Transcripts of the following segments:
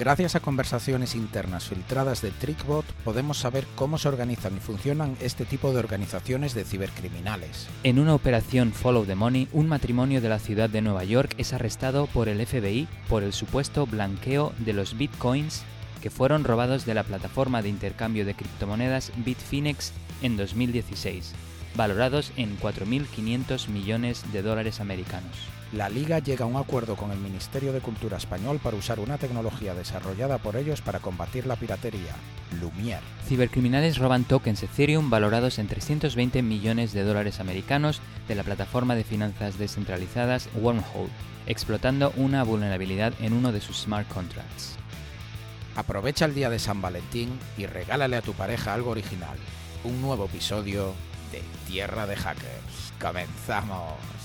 Gracias a conversaciones internas filtradas de TrickBot podemos saber cómo se organizan y funcionan este tipo de organizaciones de cibercriminales. En una operación Follow the Money, un matrimonio de la ciudad de Nueva York es arrestado por el FBI por el supuesto blanqueo de los bitcoins que fueron robados de la plataforma de intercambio de criptomonedas Bitfinex en 2016, valorados en 4.500 millones de dólares americanos. La Liga llega a un acuerdo con el Ministerio de Cultura español para usar una tecnología desarrollada por ellos para combatir la piratería, Lumière. Cibercriminales roban tokens Ethereum valorados en 320 millones de dólares americanos de la plataforma de finanzas descentralizadas Wormhole, explotando una vulnerabilidad en uno de sus smart contracts. Aprovecha el día de San Valentín y regálale a tu pareja algo original. Un nuevo episodio de Tierra de Hackers. ¡Comenzamos!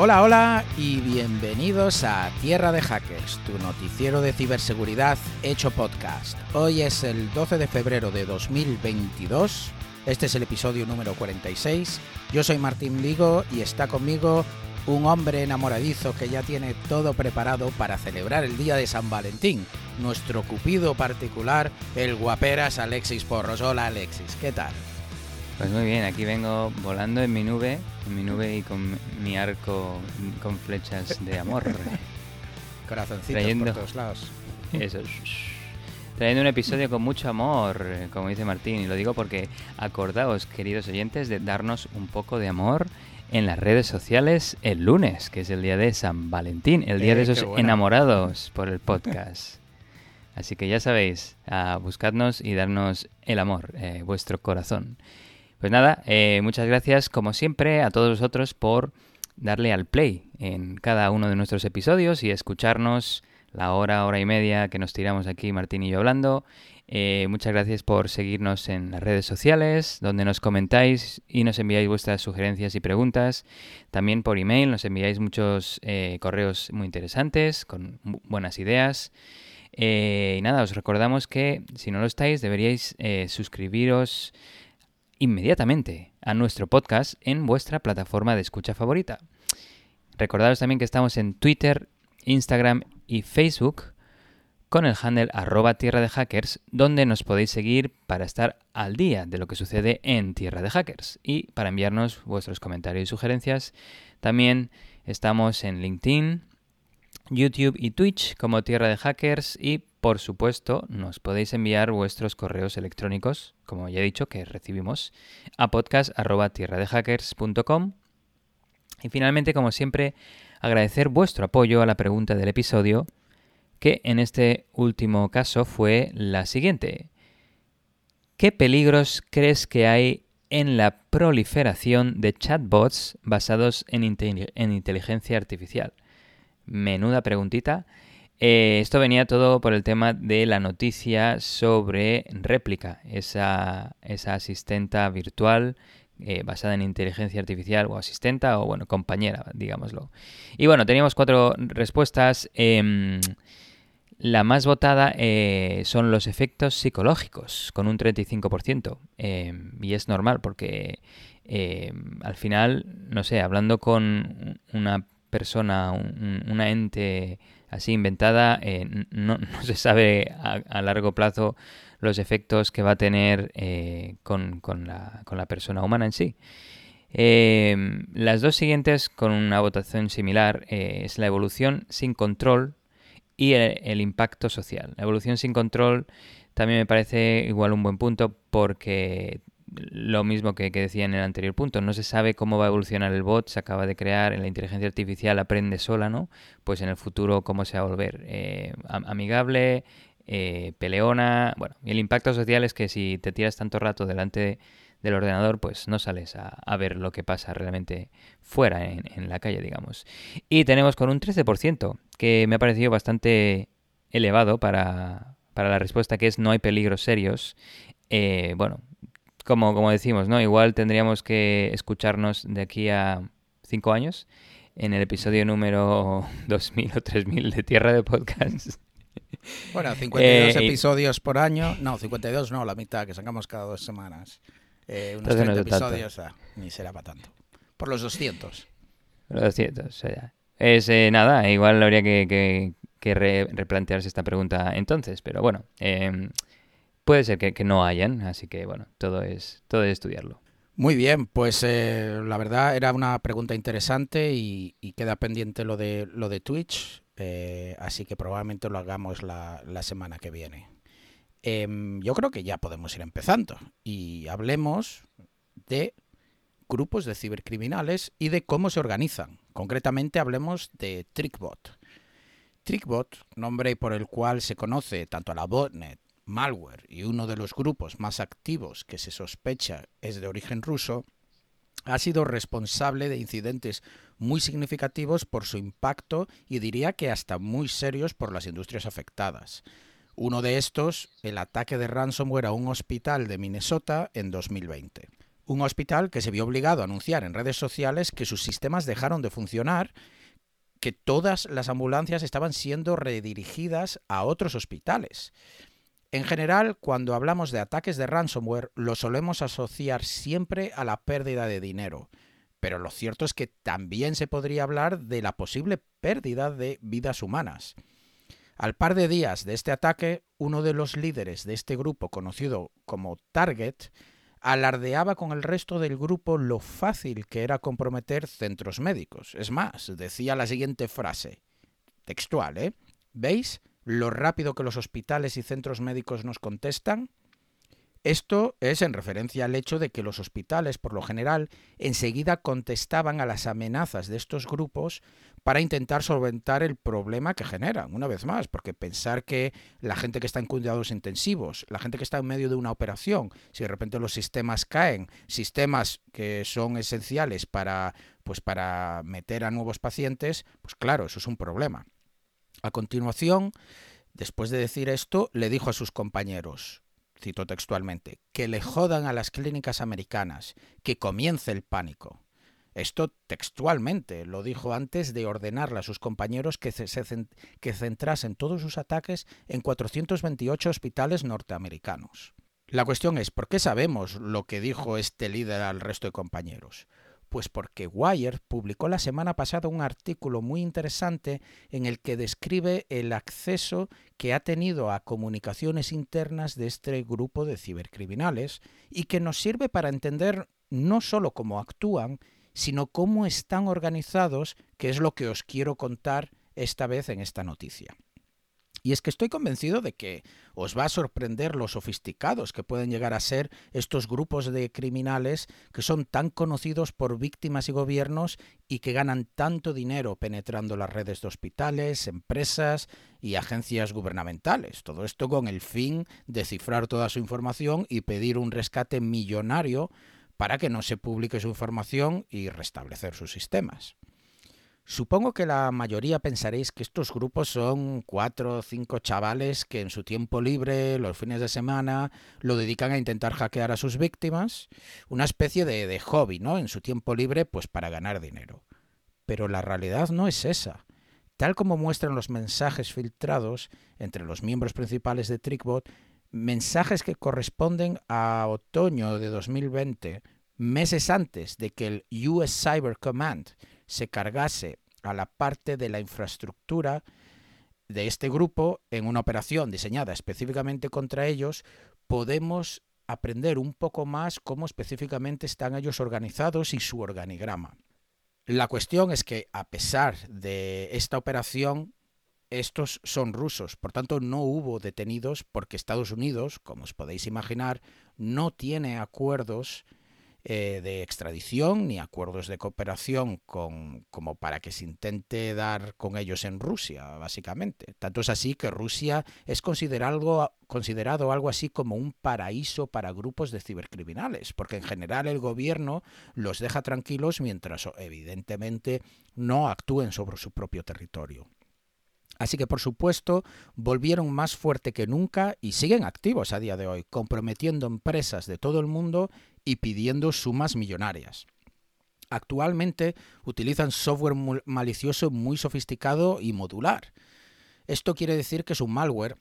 Hola, hola y bienvenidos a Tierra de Hackers, tu noticiero de ciberseguridad hecho podcast. Hoy es el 12 de febrero de 2022. Este es el episodio número 46. Yo soy Martín Ligo y está conmigo un hombre enamoradizo que ya tiene todo preparado para celebrar el día de San Valentín. Nuestro cupido particular, el guaperas Alexis Porros. Hola Alexis, ¿qué tal? Pues muy bien, aquí vengo volando en mi nube, en mi nube y con mi arco con flechas de amor. Corazoncitos Trayendo- por todos lados. Eso. Trayendo un episodio con mucho amor, como dice Martín, y lo digo porque acordaos, queridos oyentes, de darnos un poco de amor en las redes sociales el lunes, que es el día de San Valentín, el día Eh, de qué esos enamorados por el podcast. Así que ya sabéis, a buscadnos y darnos el amor, eh, vuestro corazón. Pues nada, eh, muchas gracias como siempre a todos vosotros por darle al play en cada uno de nuestros episodios y escucharnos la hora, hora y media que nos tiramos aquí Martín y yo hablando. Eh, muchas gracias por seguirnos en las redes sociales, donde nos comentáis y nos enviáis vuestras sugerencias y preguntas. También por email nos enviáis muchos eh, correos muy interesantes, con bu- buenas ideas. Eh, y nada, os recordamos que si no lo estáis, deberíais suscribiros inmediatamente a nuestro podcast en vuestra plataforma de escucha favorita. Recordaros también que estamos en Twitter, Instagram y Facebook con el handle arroba tierra de hackers, donde nos podéis seguir para estar al día de lo que sucede en Tierra de Hackers y para enviarnos vuestros comentarios y sugerencias. También estamos en LinkedIn, YouTube y Twitch como Tierra de Hackers y por supuesto nos podéis enviar vuestros correos electrónicos, como ya he dicho que recibimos, a podcast.tierradehackers.com y finalmente, como siempre, agradecer vuestro apoyo a la pregunta del episodio, que en este último caso fue la siguiente. ¿Qué peligros crees que hay en la proliferación de chatbots basados en, en inteligencia artificial? Menuda preguntita. Eh, esto venía todo por el tema de la noticia sobre Réplica, esa, esa asistenta virtual eh, basada en inteligencia artificial o asistenta o bueno, compañera, digámoslo. Y bueno, teníamos cuatro respuestas. Em, la más votada eh, son los efectos psicológicos, con un 35%. Em, y es normal porque em, al final, no sé, hablando con una persona, un- un- una ente así inventada, eh, no, se sabe a, largo plazo los efectos que va a tener eh, con, con la, con la persona humana en sí. Eh, las dos siguientes, con una votación similar, eh, es la evolución sin control y el, el impacto social. La evolución sin control también me parece igual un buen punto porque lo mismo que, que decía en el anterior punto, no se sabe cómo va a evolucionar el bot, se acaba de crear, la inteligencia artificial aprende sola, ¿no? Pues en el futuro cómo se va a volver eh, am- amigable, eh, peleona, bueno, y el impacto social es que si te tiras tanto rato delante del ordenador, pues no sales a, a ver lo que pasa realmente fuera en, en la calle, digamos. Y tenemos con un 13%, que me ha parecido bastante elevado para, para la respuesta que es no hay peligros serios. Eh, bueno, como, como decimos, ¿no? Igual tendríamos que escucharnos de aquí a cinco años en el episodio número 2000 o 3000 de Tierra de Podcast. Bueno, 52 Eh, episodios por año. No, 52 no, la mitad, que sacamos cada dos semanas. Eh, unos Entonces no 30 es tanto. episodios, ah, ni será para tanto. Por los 200. Lo siento, o sea, es eh, nada, igual habría que, que- que replantearse esta pregunta entonces. Pero bueno, em, puede ser que, no hayan, así que bueno, todo es, todo es estudiarlo. Muy bien, pues eh, la verdad era una pregunta interesante y, queda pendiente lo de, lo de Twitch, eh, así que probablemente lo hagamos la, semana que viene. Em, yo creo que ya podemos ir empezando y hablemos de grupos de cibercriminales y de cómo se organizan. Concretamente hablemos de TrickBot. TrickBot, nombre por el cual se conoce tanto a la botnet malware y uno de los grupos más activos que se sospecha es de origen ruso, ha sido responsable de incidentes muy significativos por su impacto y diría que hasta muy serios por las industrias afectadas. Uno de estos, el ataque de ransomware a un hospital de Minnesota en 2020. Un hospital que se vio obligado a anunciar en redes sociales que sus sistemas dejaron de funcionar, que todas las ambulancias estaban siendo redirigidas a otros hospitales. En general, cuando hablamos de ataques de ransomware, lo solemos asociar siempre a la pérdida de dinero. Pero lo cierto es que también se podría hablar de la posible pérdida de vidas humanas. Al par de días de este ataque, uno de los líderes de este grupo, conocido como Target, alardeaba con el resto del grupo lo fácil que era comprometer centros médicos. Es más, decía la siguiente frase, textual, ¿eh? ¿Veis? Lo rápido que los hospitales y centros médicos nos contestan? Esto es en referencia al hecho de que los hospitales, por lo general, enseguida contestaban a las amenazas de estos grupos para intentar solventar el problema que generan, una vez más, porque pensar que la gente que está en cuidados intensivos, la gente que está en medio de una operación, si de repente los sistemas caen, sistemas que son esenciales para, pues para meter a nuevos pacientes, pues claro, eso es un problema. A continuación, después de decir esto, le dijo a sus compañeros, cito textualmente, que le jodan a las clínicas americanas, que comience el pánico. Esto textualmente lo dijo antes de ordenarle a sus compañeros que, se, centrasen todos sus ataques en 428 hospitales norteamericanos. La cuestión es, ¿por qué sabemos lo que dijo este líder al resto de compañeros? Pues porque Wire publicó la semana pasada un artículo muy interesante en el que describe el acceso que ha tenido a comunicaciones internas de este grupo de cibercriminales y que nos sirve para entender no solo cómo actúan, sino cómo están organizados, que es lo que os quiero contar esta vez en esta noticia. Y es que estoy convencido de que os va a sorprender lo sofisticados que pueden llegar a ser estos grupos de criminales que son tan conocidos por víctimas y gobiernos y que ganan tanto dinero penetrando las redes de hospitales, empresas y agencias gubernamentales. Todo esto con el fin de cifrar toda su información y pedir un rescate millonario para que no se publique su información y restablecer sus sistemas. Supongo que la mayoría pensaréis que estos grupos son cuatro o cinco chavales que en su tiempo libre, los fines de semana, lo dedican a intentar hackear a sus víctimas, una especie de, de hobby, ¿no? En su tiempo libre, pues para ganar dinero. Pero la realidad no es esa. Tal como muestran los mensajes filtrados entre los miembros principales de TrickBot, mensajes que corresponden a otoño de 2020, meses antes de que el US Cyber Command se cargase a la parte de la infraestructura de este grupo en una operación diseñada específicamente contra ellos, podemos aprender un poco más cómo específicamente están ellos organizados y su organigrama. La cuestión es que a pesar de esta operación, estos son rusos, por tanto no hubo detenidos porque Estados Unidos, como os podéis imaginar, no tiene acuerdos eh, de extradición ni acuerdos de cooperación con, como para que se intente dar con ellos en Rusia, básicamente. Tanto es así que Rusia es considerado, considerado algo así como un paraíso para grupos de cibercriminales, porque en general el gobierno los deja tranquilos mientras evidentemente no actúen sobre su propio territorio. Así que, por supuesto, volvieron más fuerte que nunca y siguen activos a día de hoy, comprometiendo empresas de todo el mundo y pidiendo sumas millonarias. Actualmente utilizan software malicioso muy sofisticado y modular. Esto quiere decir que su malware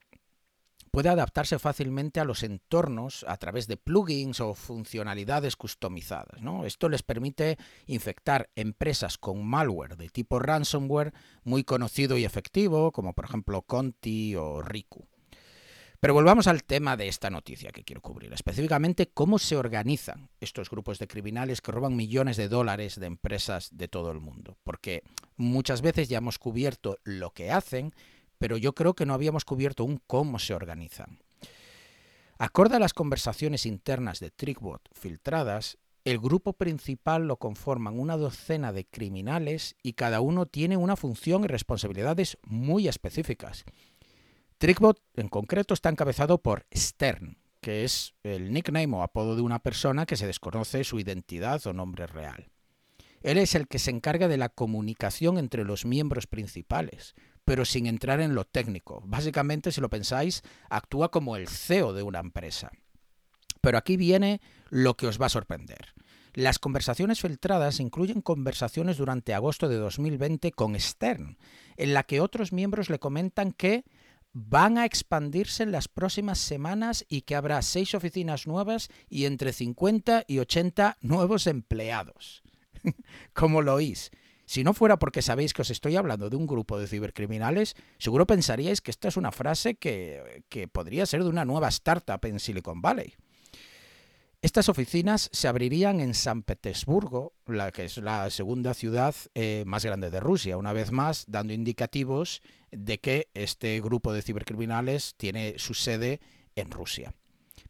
puede adaptarse fácilmente a los entornos a través de plugins o funcionalidades customizadas. Esto les permite infectar empresas con malware de tipo ransomware muy conocido y efectivo, como por ejemplo Conti o Riku. Pero volvamos al tema de esta noticia que quiero cubrir, específicamente cómo se organizan estos grupos de criminales que roban millones de dólares de empresas de todo el mundo. Porque muchas veces ya hemos cubierto lo que hacen, pero yo creo que no habíamos cubierto un cómo se organizan. Acorde a las conversaciones internas de Trickbot filtradas, el grupo principal lo conforman una docena de criminales y cada uno tiene una función y responsabilidades muy específicas. Trickbot en concreto está encabezado por Stern, que es el nickname o apodo de una persona que se desconoce su identidad o nombre real. Él es el que se encarga de la comunicación entre los miembros principales, pero sin entrar en lo técnico. Básicamente, si lo pensáis, actúa como el CEO de una empresa. Pero aquí viene lo que os va a sorprender. Las conversaciones filtradas incluyen conversaciones durante agosto de 2020 con Stern, en la que otros miembros le comentan que van a expandirse en las próximas semanas y que habrá seis oficinas nuevas y entre 50 y 80 nuevos empleados. ¿Cómo lo oís? Si no fuera porque sabéis que os estoy hablando de un grupo de cibercriminales, seguro pensaríais que esta es una frase que, que podría ser de una nueva startup en Silicon Valley. Estas oficinas se abrirían en San Petersburgo, la que es la segunda ciudad eh, más grande de Rusia, una vez más dando indicativos de que este grupo de cibercriminales tiene su sede en Rusia.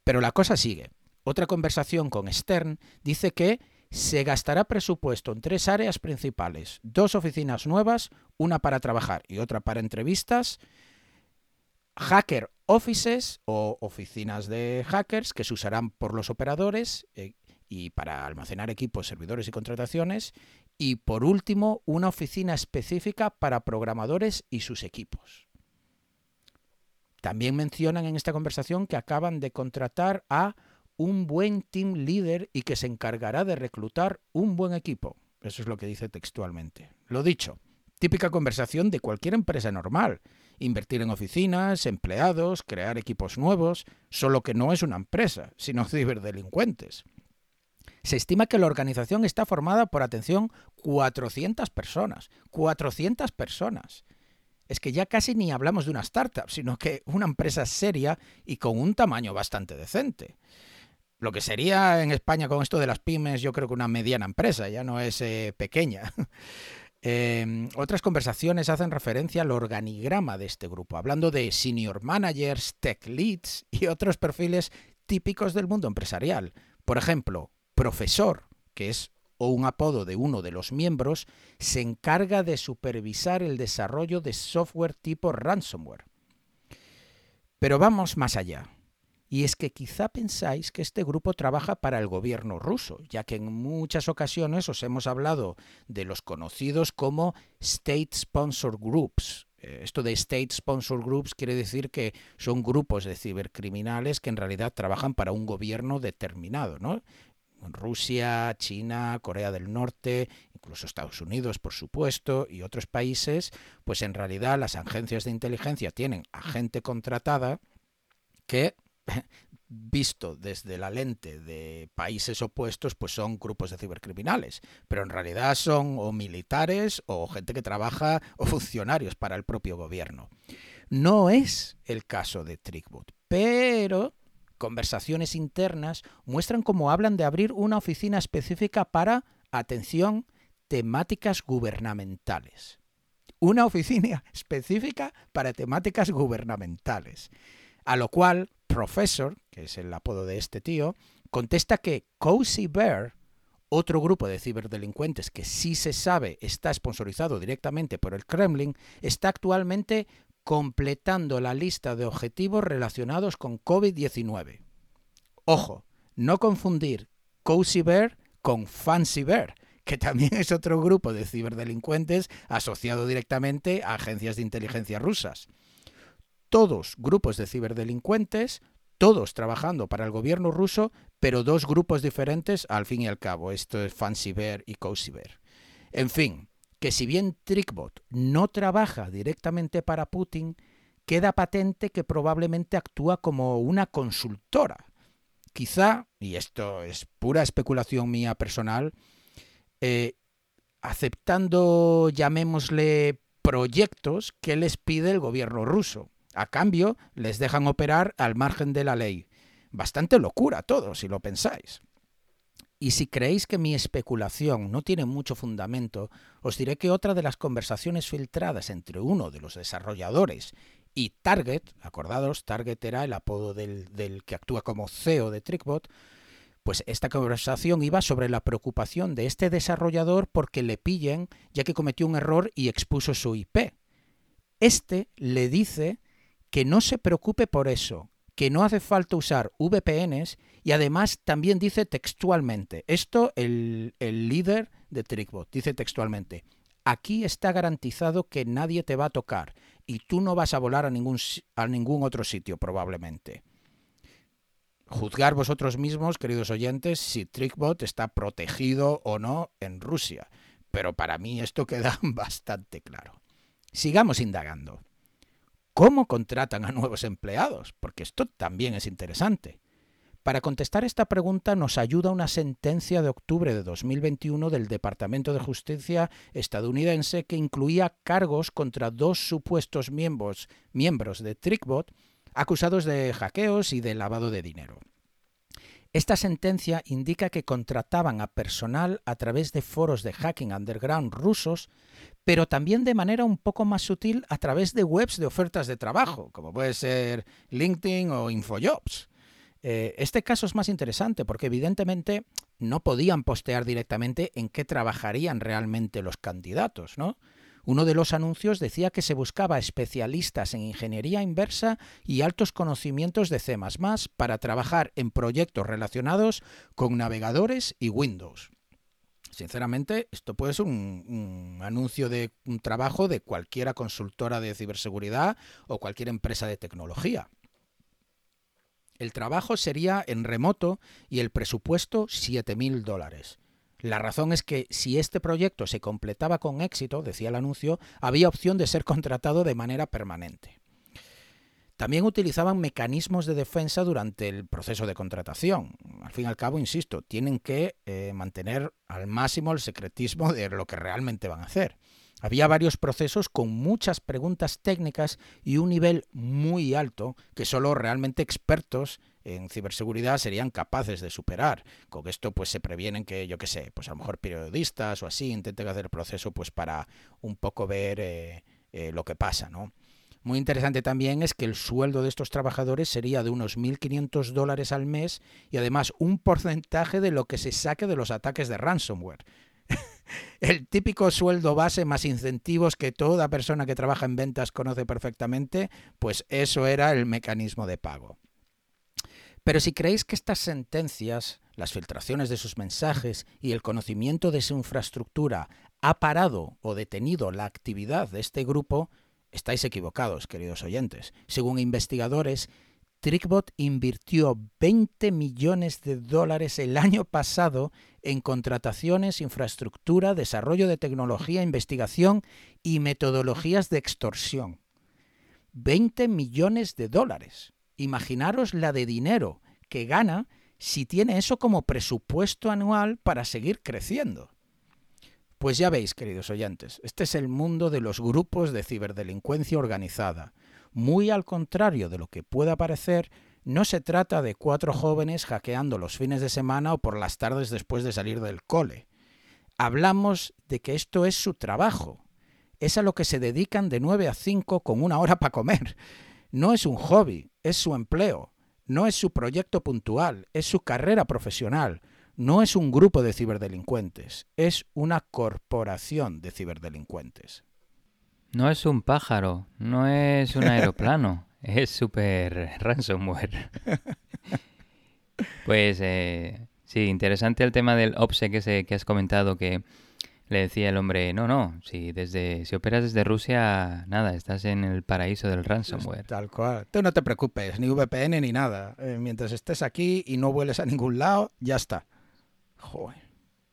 Pero la cosa sigue. Otra conversación con Stern dice que se gastará presupuesto en tres áreas principales, dos oficinas nuevas, una para trabajar y otra para entrevistas, hacker offices o oficinas de hackers que se usarán por los operadores eh, y para almacenar equipos, servidores y contrataciones. Y por último, una oficina específica para programadores y sus equipos. También mencionan en esta conversación que acaban de contratar a un buen team leader y que se encargará de reclutar un buen equipo. Eso es lo que dice textualmente. Lo dicho, típica conversación de cualquier empresa normal invertir en oficinas, empleados, crear equipos nuevos, solo que no es una empresa, sino ciberdelincuentes. Se estima que la organización está formada por, atención, 400 personas. 400 personas. Es que ya casi ni hablamos de una startup, sino que una empresa seria y con un tamaño bastante decente. Lo que sería en España con esto de las pymes, yo creo que una mediana empresa, ya no es eh, pequeña. Em, otras conversaciones hacen referencia al organigrama de este grupo, hablando de senior managers, tech leads y otros perfiles típicos del mundo empresarial. Por ejemplo, profesor, que es o un apodo de uno de los miembros, se encarga de supervisar el desarrollo de software tipo ransomware. Pero vamos más allá. Y es que quizá pensáis que este grupo trabaja para el gobierno ruso, ya que en muchas ocasiones os hemos hablado de los conocidos como State Sponsor Groups. Eh, esto de State Sponsor Groups quiere decir que son grupos de cibercriminales que en realidad trabajan para un gobierno determinado, ¿no? Rusia, China, Corea del Norte, incluso Estados Unidos, por supuesto, y otros países, pues en realidad las agencias de inteligencia tienen a gente contratada que visto desde la lente de países opuestos, pues son grupos de cibercriminales, pero en realidad son o militares o gente que trabaja o funcionarios para el propio gobierno. No es el caso de Trickbot, pero conversaciones internas muestran cómo hablan de abrir una oficina específica para, atención, temáticas gubernamentales. Una oficina específica para temáticas gubernamentales. A lo cual Professor, que es el apodo de este tío, contesta que Cozy Bear, otro grupo de ciberdelincuentes que sí se sabe está sponsorizado directamente por el Kremlin, está actualmente completando la lista de objetivos relacionados con COVID-19. Ojo, no confundir Cozy Bear con Fancy Bear, que también es otro grupo de ciberdelincuentes asociado directamente a agencias de inteligencia rusas todos grupos de ciberdelincuentes, todos trabajando para el gobierno ruso, pero dos grupos diferentes al fin y al cabo. Esto es Fancy Bear y Cozy Bear. En fin, que si bien Trickbot no trabaja directamente para Putin, queda patente que probablemente actúa como una consultora. Quizá, y esto es pura especulación mía personal, eh, aceptando, llamémosle, proyectos que les pide el gobierno ruso. A cambio, les dejan operar al margen de la ley. Bastante locura todo, si lo pensáis. Y si creéis que mi especulación no tiene mucho fundamento, os diré que otra de las conversaciones filtradas entre uno de los desarrolladores y Target, acordados, Target era el apodo del, del que actúa como CEO de Trickbot, pues esta conversación iba sobre la preocupación de este desarrollador porque le pillen ya que cometió un error y expuso su IP. Este le dice que no se preocupe por eso, que no hace falta usar VPNs y además también dice textualmente, esto el, el líder de Trickbot dice textualmente, aquí está garantizado que nadie te va a tocar y tú no vas a volar a ningún, a ningún otro sitio probablemente juzgar vosotros mismos, queridos oyentes, si Trickbot está protegido o no en Rusia. Pero para mí esto queda bastante claro. Sigamos indagando. ¿Cómo contratan a nuevos empleados? Porque esto también es interesante. Para contestar esta pregunta nos ayuda una sentencia de octubre de 2021 del Departamento de Justicia estadounidense que incluía cargos contra dos supuestos miembros, miembros de Trickbot acusados de hackeos y de lavado de dinero. Esta sentencia indica que contrataban a personal a través de foros de hacking underground rusos, pero también de manera un poco más sutil a través de webs de ofertas de trabajo, como puede ser LinkedIn o InfoJobs. Eh, este caso es más interesante porque evidentemente no podían postear directamente en qué trabajarían realmente los candidatos, ¿no? Uno de los anuncios decía que se buscaba especialistas en ingeniería inversa y altos conocimientos de C ⁇ para trabajar en proyectos relacionados con navegadores y Windows. Sinceramente, esto puede ser un, un, anuncio de un trabajo de cualquiera consultora de ciberseguridad o cualquier empresa de tecnología. El trabajo sería en remoto y el presupuesto 7.000 dólares. La razón es que si este proyecto se completaba con éxito, decía el anuncio, había opción de ser contratado de manera permanente. También utilizaban mecanismos de defensa durante el proceso de contratación. Al fin y al cabo, insisto, tienen que eh, mantener al máximo el secretismo de lo que realmente van a hacer. Había varios procesos con muchas preguntas técnicas y un nivel muy alto que solo realmente expertos en ciberseguridad serían capaces de superar. Con esto pues se previenen que, yo qué sé, pues a lo mejor periodistas o así intenten hacer el proceso pues para un poco ver eh, eh, lo que pasa, ¿no? Muy interesante también es que el sueldo de estos trabajadores sería de unos 1.500 dólares al mes y además un porcentaje de lo que se saque de los ataques de ransomware. el típico sueldo base más incentivos que toda persona que trabaja en ventas conoce perfectamente, pues eso era el mecanismo de pago. Pero si creéis que estas sentencias, las filtraciones de sus mensajes y el conocimiento de su infraestructura ha parado o detenido la actividad de este grupo, estáis equivocados, queridos oyentes. Según investigadores, Trickbot invirtió 20 millones de dólares el año pasado en contrataciones, infraestructura, desarrollo de tecnología, investigación y metodologías de extorsión. 20 millones de dólares. Imaginaros la de dinero que gana si tiene eso como presupuesto anual para seguir creciendo. Pues ya veis, queridos oyentes, este es el mundo de los grupos de ciberdelincuencia organizada muy al contrario de lo que pueda parecer, no se trata de cuatro jóvenes hackeando los fines de semana o por las tardes después de salir del cole. Hablamos de que esto es su trabajo. Es a lo que se dedican de 9 a 5 con una hora para comer. No es un hobby, es su empleo. No es su proyecto puntual, es su carrera profesional. No es un grupo de ciberdelincuentes, es una corporación de ciberdelincuentes. No es un pájaro, no es un aeroplano, es super ransomware. pues eh, sí, interesante el tema del OPSE que, que has comentado que le decía el hombre, no, no, si desde si operas desde Rusia, nada, estás en el paraíso del ransomware. Tal cual. Tú no te preocupes, ni VPN ni nada. Eh, mientras estés aquí y no vueles a ningún lado, ya está. Joder.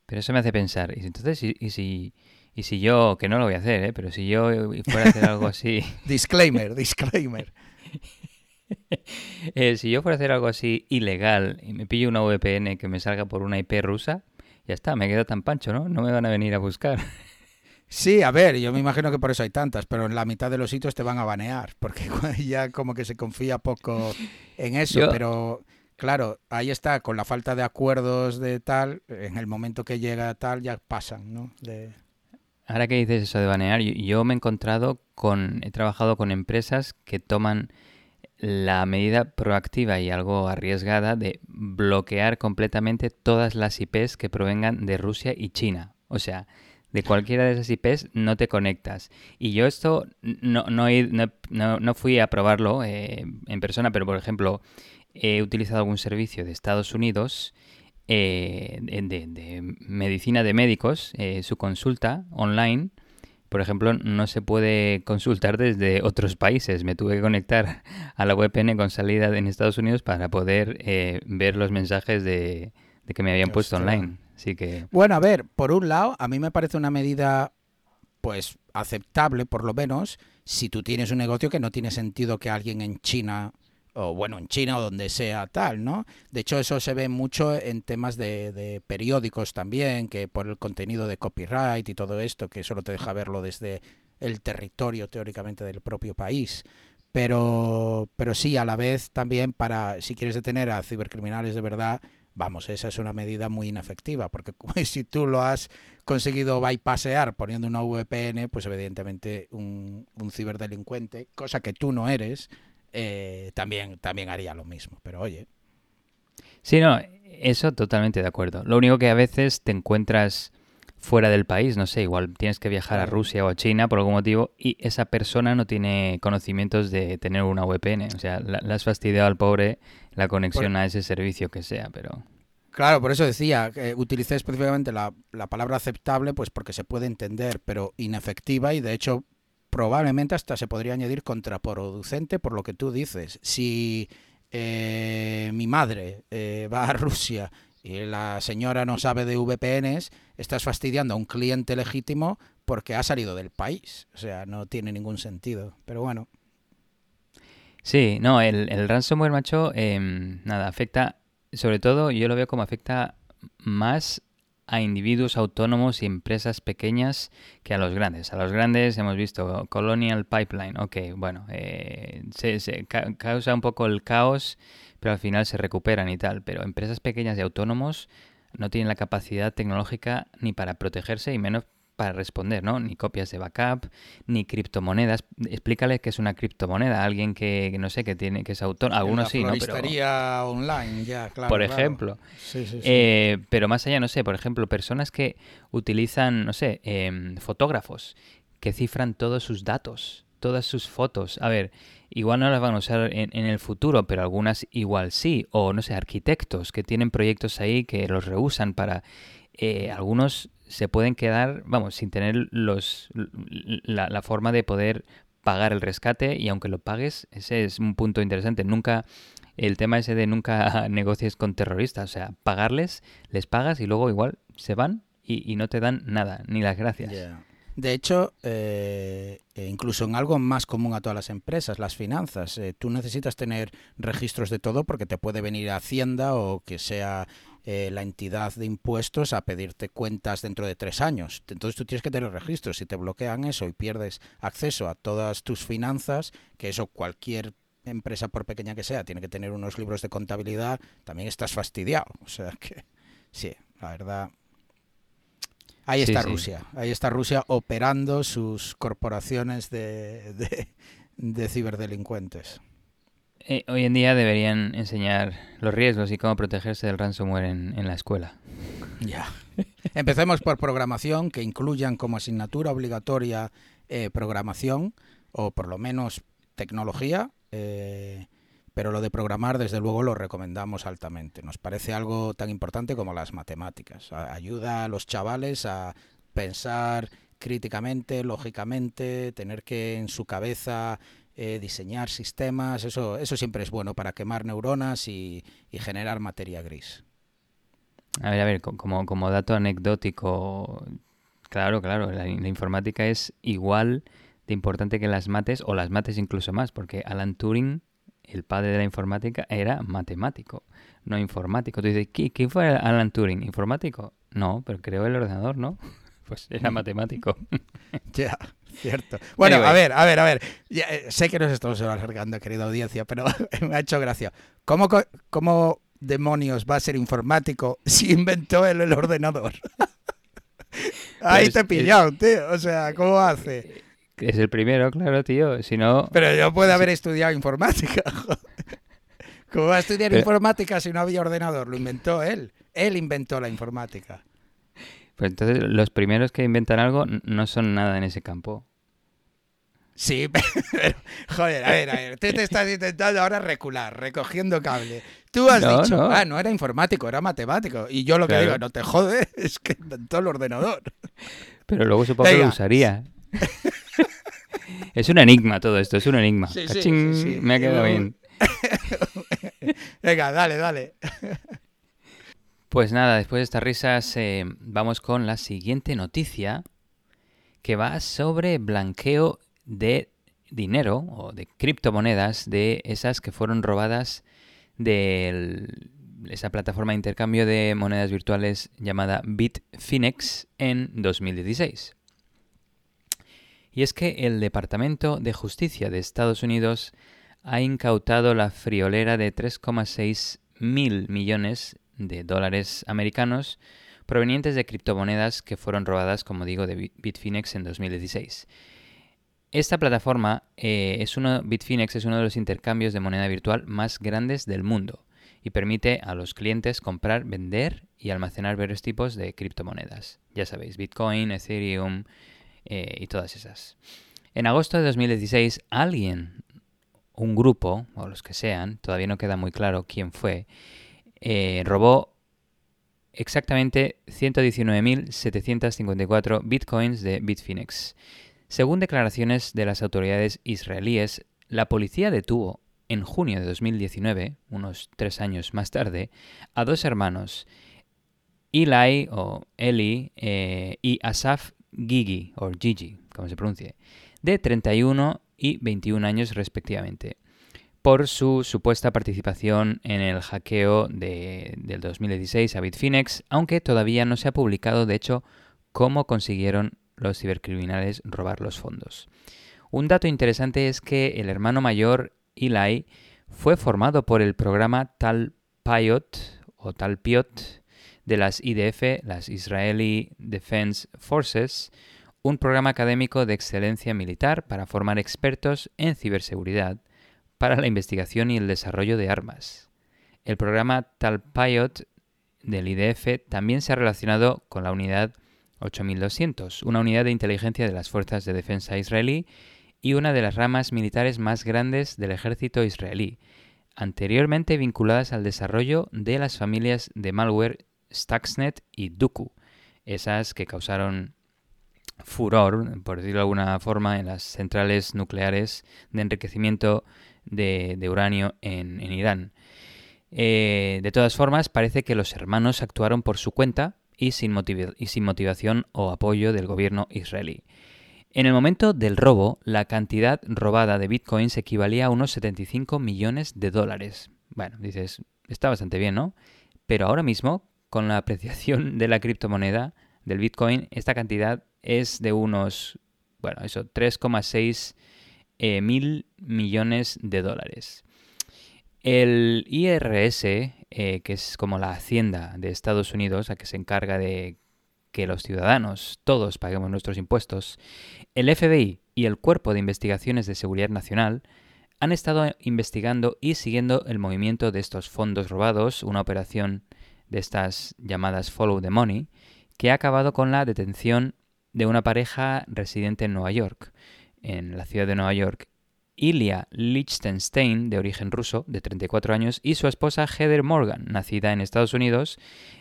Pero eso me hace pensar, y entonces, y si Y si yo, que no lo voy a hacer, ¿eh? pero si yo fuera a hacer algo así... disclaimer, disclaimer. Eh, si yo fuera a hacer algo así ilegal y me pillo una VPN que me salga por una IP rusa, ya está, me quedo tan pancho, ¿no? No me van a venir a buscar. Sí, a ver, yo me imagino que por eso hay tantas, pero en la mitad de los sitios te van a banear, porque ya como que se confía poco en eso, pero claro, ahí está, con la falta de acuerdos de tal, en el momento que llega tal ya pasan, ¿no? Ahora que dices eso de banear, yo me he encontrado con, he trabajado con empresas que toman la medida proactiva y algo arriesgada de bloquear completamente todas las IPs que provengan de Rusia y China. O sea, de cualquiera de esas IPs no te conectas. Y yo esto no, no, no, no fui a probarlo eh, en persona, pero por ejemplo, he utilizado algún servicio de Estados Unidos eh, de, medicina de médicos, eh, su consulta online por ejemplo, no se puede consultar desde otros países. Me tuve que conectar a la VPN con salida en Estados Unidos para poder eh, ver los mensajes de, que me habían puesto online. Así que... Bueno, a ver, por un lado, a mí me parece una medida pues aceptable, por lo menos, si tú tienes un negocio que no tiene sentido que alguien en China o bueno, en China o donde sea tal, ¿no? De hecho, eso se ve mucho en temas de, periódicos también, que por el contenido de copyright y todo esto, que solo te deja verlo desde el territorio teóricamente del propio país. Pero, pero sí, a la vez también para, si quieres detener a cibercriminales de verdad, vamos, esa es una medida muy inefectiva, porque si tú lo has conseguido bypassear poniendo una VPN, pues evidentemente un ciberdelincuente, cosa que tú no eres, eh, también, también haría lo mismo. Pero oye. Sí, no, eso totalmente de acuerdo. Lo único que a veces te encuentras fuera del país, no sé, igual tienes que viajar a Rusia o a China por algún motivo y esa persona no tiene conocimientos de tener una VPN. O sea, le has fastidiado al pobre la conexión a ese servicio que sea, pero... Claro, por eso decía, que utilicé específicamente la, la, palabra aceptable, pues porque se puede entender, pero inefectiva y de hecho probablemente hasta se podría añadir contraproducente por lo que tú dices. Si eh, mi madre eh, va a Rusia y la señora no sabe de VPNs, estás fastidiando a un cliente legítimo porque ha salido del país. O sea, no tiene ningún sentido. Pero bueno. Sí, no, el, ransomware, macho, em, nada, afecta, sobre todo yo lo veo como afecta más a individuos autónomos y empresas pequeñas que a los grandes. A los grandes hemos visto Colonial Pipeline, ok, bueno, eh, se, causa un poco el caos, pero al final se recuperan y tal. Pero empresas pequeñas y autónomos no tienen la capacidad tecnológica ni para protegerse y menos para responder, ¿no? Ni copias de backup, ni criptomonedas. Explícale qué es una criptomoneda. Alguien que, no sé, que tiene que es autor, algunos sí, ¿no? Pero online, ya, claro. Por ejemplo. Eh, pero más allá, no sé, por ejemplo, personas que utilizan, no sé, em, fotógrafos que cifran todos sus datos, todas sus fotos. A ver, igual no las van a usar en, en, el futuro, pero algunas igual sí. O, no sé, arquitectos que tienen proyectos ahí que los reusan para... Eh, algunos se pueden quedar, vamos, sin tener los, la, forma de poder pagar el rescate y aunque lo pagues, ese es un punto interesante. Nunca, el tema ese de nunca negocies con terroristas, o sea, pagarles, les pagas y luego igual se van y, no te dan nada, ni las gracias. De hecho, eh, e incluso en algo más común a todas las empresas, las finanzas, eh, tú necesitas tener registros de todo porque te puede venir Hacienda o que sea eh, la entidad de impuestos a pedirte cuentas dentro de tres años. Entonces tú tienes que tener registros. Si te bloquean eso y pierdes acceso a todas tus finanzas, que eso cualquier empresa, por pequeña que sea, tiene que tener unos libros de contabilidad, también estás fastidiado. O sea que, sí, la verdad. Ahí está Rusia, ahí está Rusia operando sus corporaciones de, de ciberdelincuentes. Eh, hoy en día deberían enseñar los riesgos y cómo protegerse del ransomware en, la escuela. Ya. Empecemos por programación, que incluyan como asignatura obligatoria eh, programación, o por lo menos tecnología, eh, pero lo de programar, desde luego, lo recomendamos altamente. Nos parece algo tan importante como las matemáticas. Ayuda a los chavales a pensar críticamente, lógicamente, tener que en su cabeza eh, diseñar sistemas, eso, eso siempre es bueno para quemar neuronas y, generar materia gris. A ver, a ver, como, como dato anecdótico, Claro, claro, la, la informática es igual de importante que las mates o las mates incluso más, porque Alan Turing, el padre de la informática, era matemático, no informático. Tú dices, ¿qui- ¿quién fue Alan Turing? ¿Informático? No, pero creó el ordenador, ¿no? Pues era matemático. Ya, cierto. Bueno, Anyway. a ver, a ver, a ver. Ya, eh, sé que nos estamos alargando, querida audiencia, pero me ha hecho gracia. ¿Cómo, cómo demonios va a ser informático si inventó él el ordenador? Ahí Pues, te he eh, pillado, tío. O sea, ¿cómo hace? Es el primero, claro, tío. Si no, Pero yo puedo haber estudiado informática. ¿Cómo va a estudiar Pero- informática si no había ordenador? Lo inventó él. Él inventó la informática. Pues entonces los primeros que inventan algo no son nada en ese campo. Sí, pero, joder, a ver, a ver, tú te estás intentando ahora recular, recogiendo cable. Tú has No, dicho, no. ah, no era informático, era matemático. Y yo lo que digo, no te jode, es que inventó el ordenador. Pero luego supongo que Venga. lo usaría. es un enigma todo esto, es un enigma. Sí, sí, Cachín, sí, sí. Me ha quedado bien. Venga, dale, dale. Pues nada, después de estas risas eh, vamos con la siguiente noticia que va sobre blanqueo de dinero o de criptomonedas de esas que fueron robadas de esa plataforma de intercambio de monedas virtuales llamada Bitfinex en 2016. Y es que el Departamento de Justicia de Estados Unidos ha incautado la friolera de 3,6 mil millones de dólares americanos provenientes de criptomonedas que fueron robadas, como digo, de Bit- Bitfinex en 2016. Esta plataforma eh, es uno, Bitfinex es uno de los intercambios de moneda virtual más grandes del mundo y permite a los clientes comprar, vender y almacenar varios tipos de criptomonedas. Ya sabéis, Bitcoin, Ethereum eh, y todas esas. En agosto de 2016, alguien, un grupo, o los que sean, todavía no queda muy claro quién fue, eh, robó exactamente 119.754 bitcoins de Bitfinex. Según declaraciones de las autoridades israelíes, la policía detuvo en junio de 2019, unos tres años más tarde, a dos hermanos, Eli o Eli eh, y Asaf Gigi, o Gigi, como se pronuncie, de 31 y 21 años respectivamente, por su supuesta participación en el hackeo de- del 2016 a Bitfinex, aunque todavía no se ha publicado, de hecho, cómo consiguieron los cibercriminales robar los fondos. Un dato interesante es que el hermano mayor, Eli, fue formado por el programa Talpiot o Talpiot de las IDF, las Israeli Defense Forces, un programa académico de excelencia militar para formar expertos en ciberseguridad para la investigación y el desarrollo de armas. El programa Talpiot del IDF también se ha relacionado con la unidad 8200, una unidad de inteligencia de las fuerzas de defensa israelí y una de las ramas militares más grandes del ejército israelí, anteriormente vinculadas al desarrollo de las familias de malware Stuxnet y Duku, esas que causaron furor, por decirlo de alguna forma, en las centrales nucleares de enriquecimiento de, uranio en, Irán. Eh, de todas formas, parece que los hermanos actuaron por su cuenta y sin, motiva- y sin motivación o apoyo del gobierno israelí. En el momento del robo, la cantidad robada de bitcoins equivalía a unos 75 millones de dólares. Bueno, dices, está bastante bien, ¿no? Pero ahora mismo, con la apreciación de la criptomoneda del bitcoin, esta cantidad es de unos, bueno, eso, 3,6 eh, mil millones de dólares. El IRS, eh, que es como la hacienda de Estados Unidos, la que se encarga de que los ciudadanos todos paguemos nuestros impuestos, el FBI y el Cuerpo de Investigaciones de Seguridad Nacional han estado investigando y siguiendo el movimiento de estos fondos robados, una operación de estas llamadas Follow the Money, que ha acabado con la detención de una pareja residente en Nueva York, en la ciudad de Nueva York, Ilya Lichtenstein, de origen ruso, de 34 años, y su esposa Heather Morgan, nacida en Estados Unidos,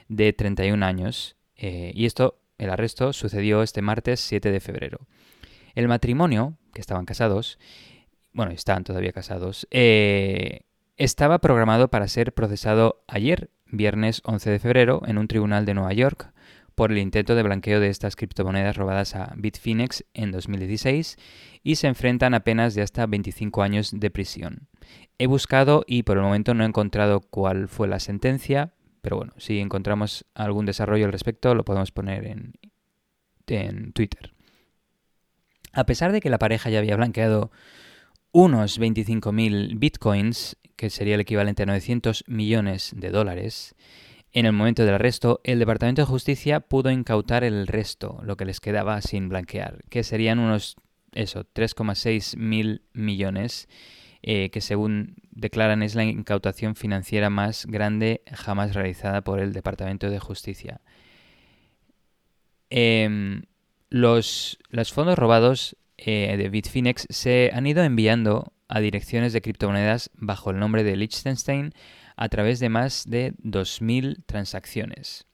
de 31 años. Eh, y esto, el arresto, sucedió este martes 7 de febrero. El matrimonio, que estaban casados, bueno, están todavía casados, eh, estaba programado para ser procesado ayer, viernes 11 de febrero, en un tribunal de Nueva York, por el intento de blanqueo de estas criptomonedas robadas a Bitfinex en 2016 y se enfrentan a penas de hasta 25 años de prisión. He buscado y por el momento no he encontrado cuál fue la sentencia, pero bueno, si encontramos algún desarrollo al respecto lo podemos poner en, en Twitter. A pesar de que la pareja ya había blanqueado unos 25.000 bitcoins, que sería el equivalente a 900 millones de dólares, en el momento del arresto, el Departamento de Justicia pudo incautar el resto, lo que les quedaba sin blanquear, que serían unos, eso, 3,6 mil millones, eh, que según declaran es la incautación financiera más grande jamás realizada por el Departamento de Justicia. Em, los, los, fondos robados eh, de Bitfinex se han ido enviando a direcciones de criptomonedas bajo el nombre de Liechtenstein a través de más de 2.000 transacciones.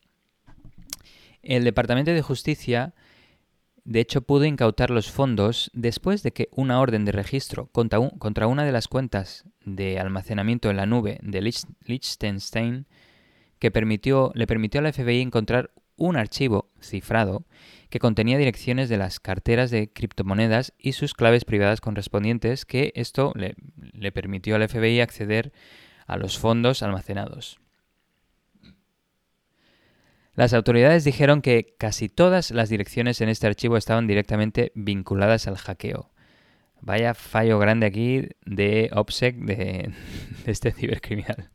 El Departamento de Justicia, de hecho, pudo incautar los fondos después de que una orden de registro contra, una de las cuentas de almacenamiento en la nube de Liechtenstein que permitió, le permitió a la FBI encontrar un archivo cifrado que contenía direcciones de las carteras de criptomonedas y sus claves privadas correspondientes, que esto le, le permitió al FBI acceder a los fondos almacenados. Las autoridades dijeron que casi todas las direcciones en este archivo estaban directamente vinculadas al hackeo. Vaya fallo grande aquí de OPSEC de, este cibercriminal.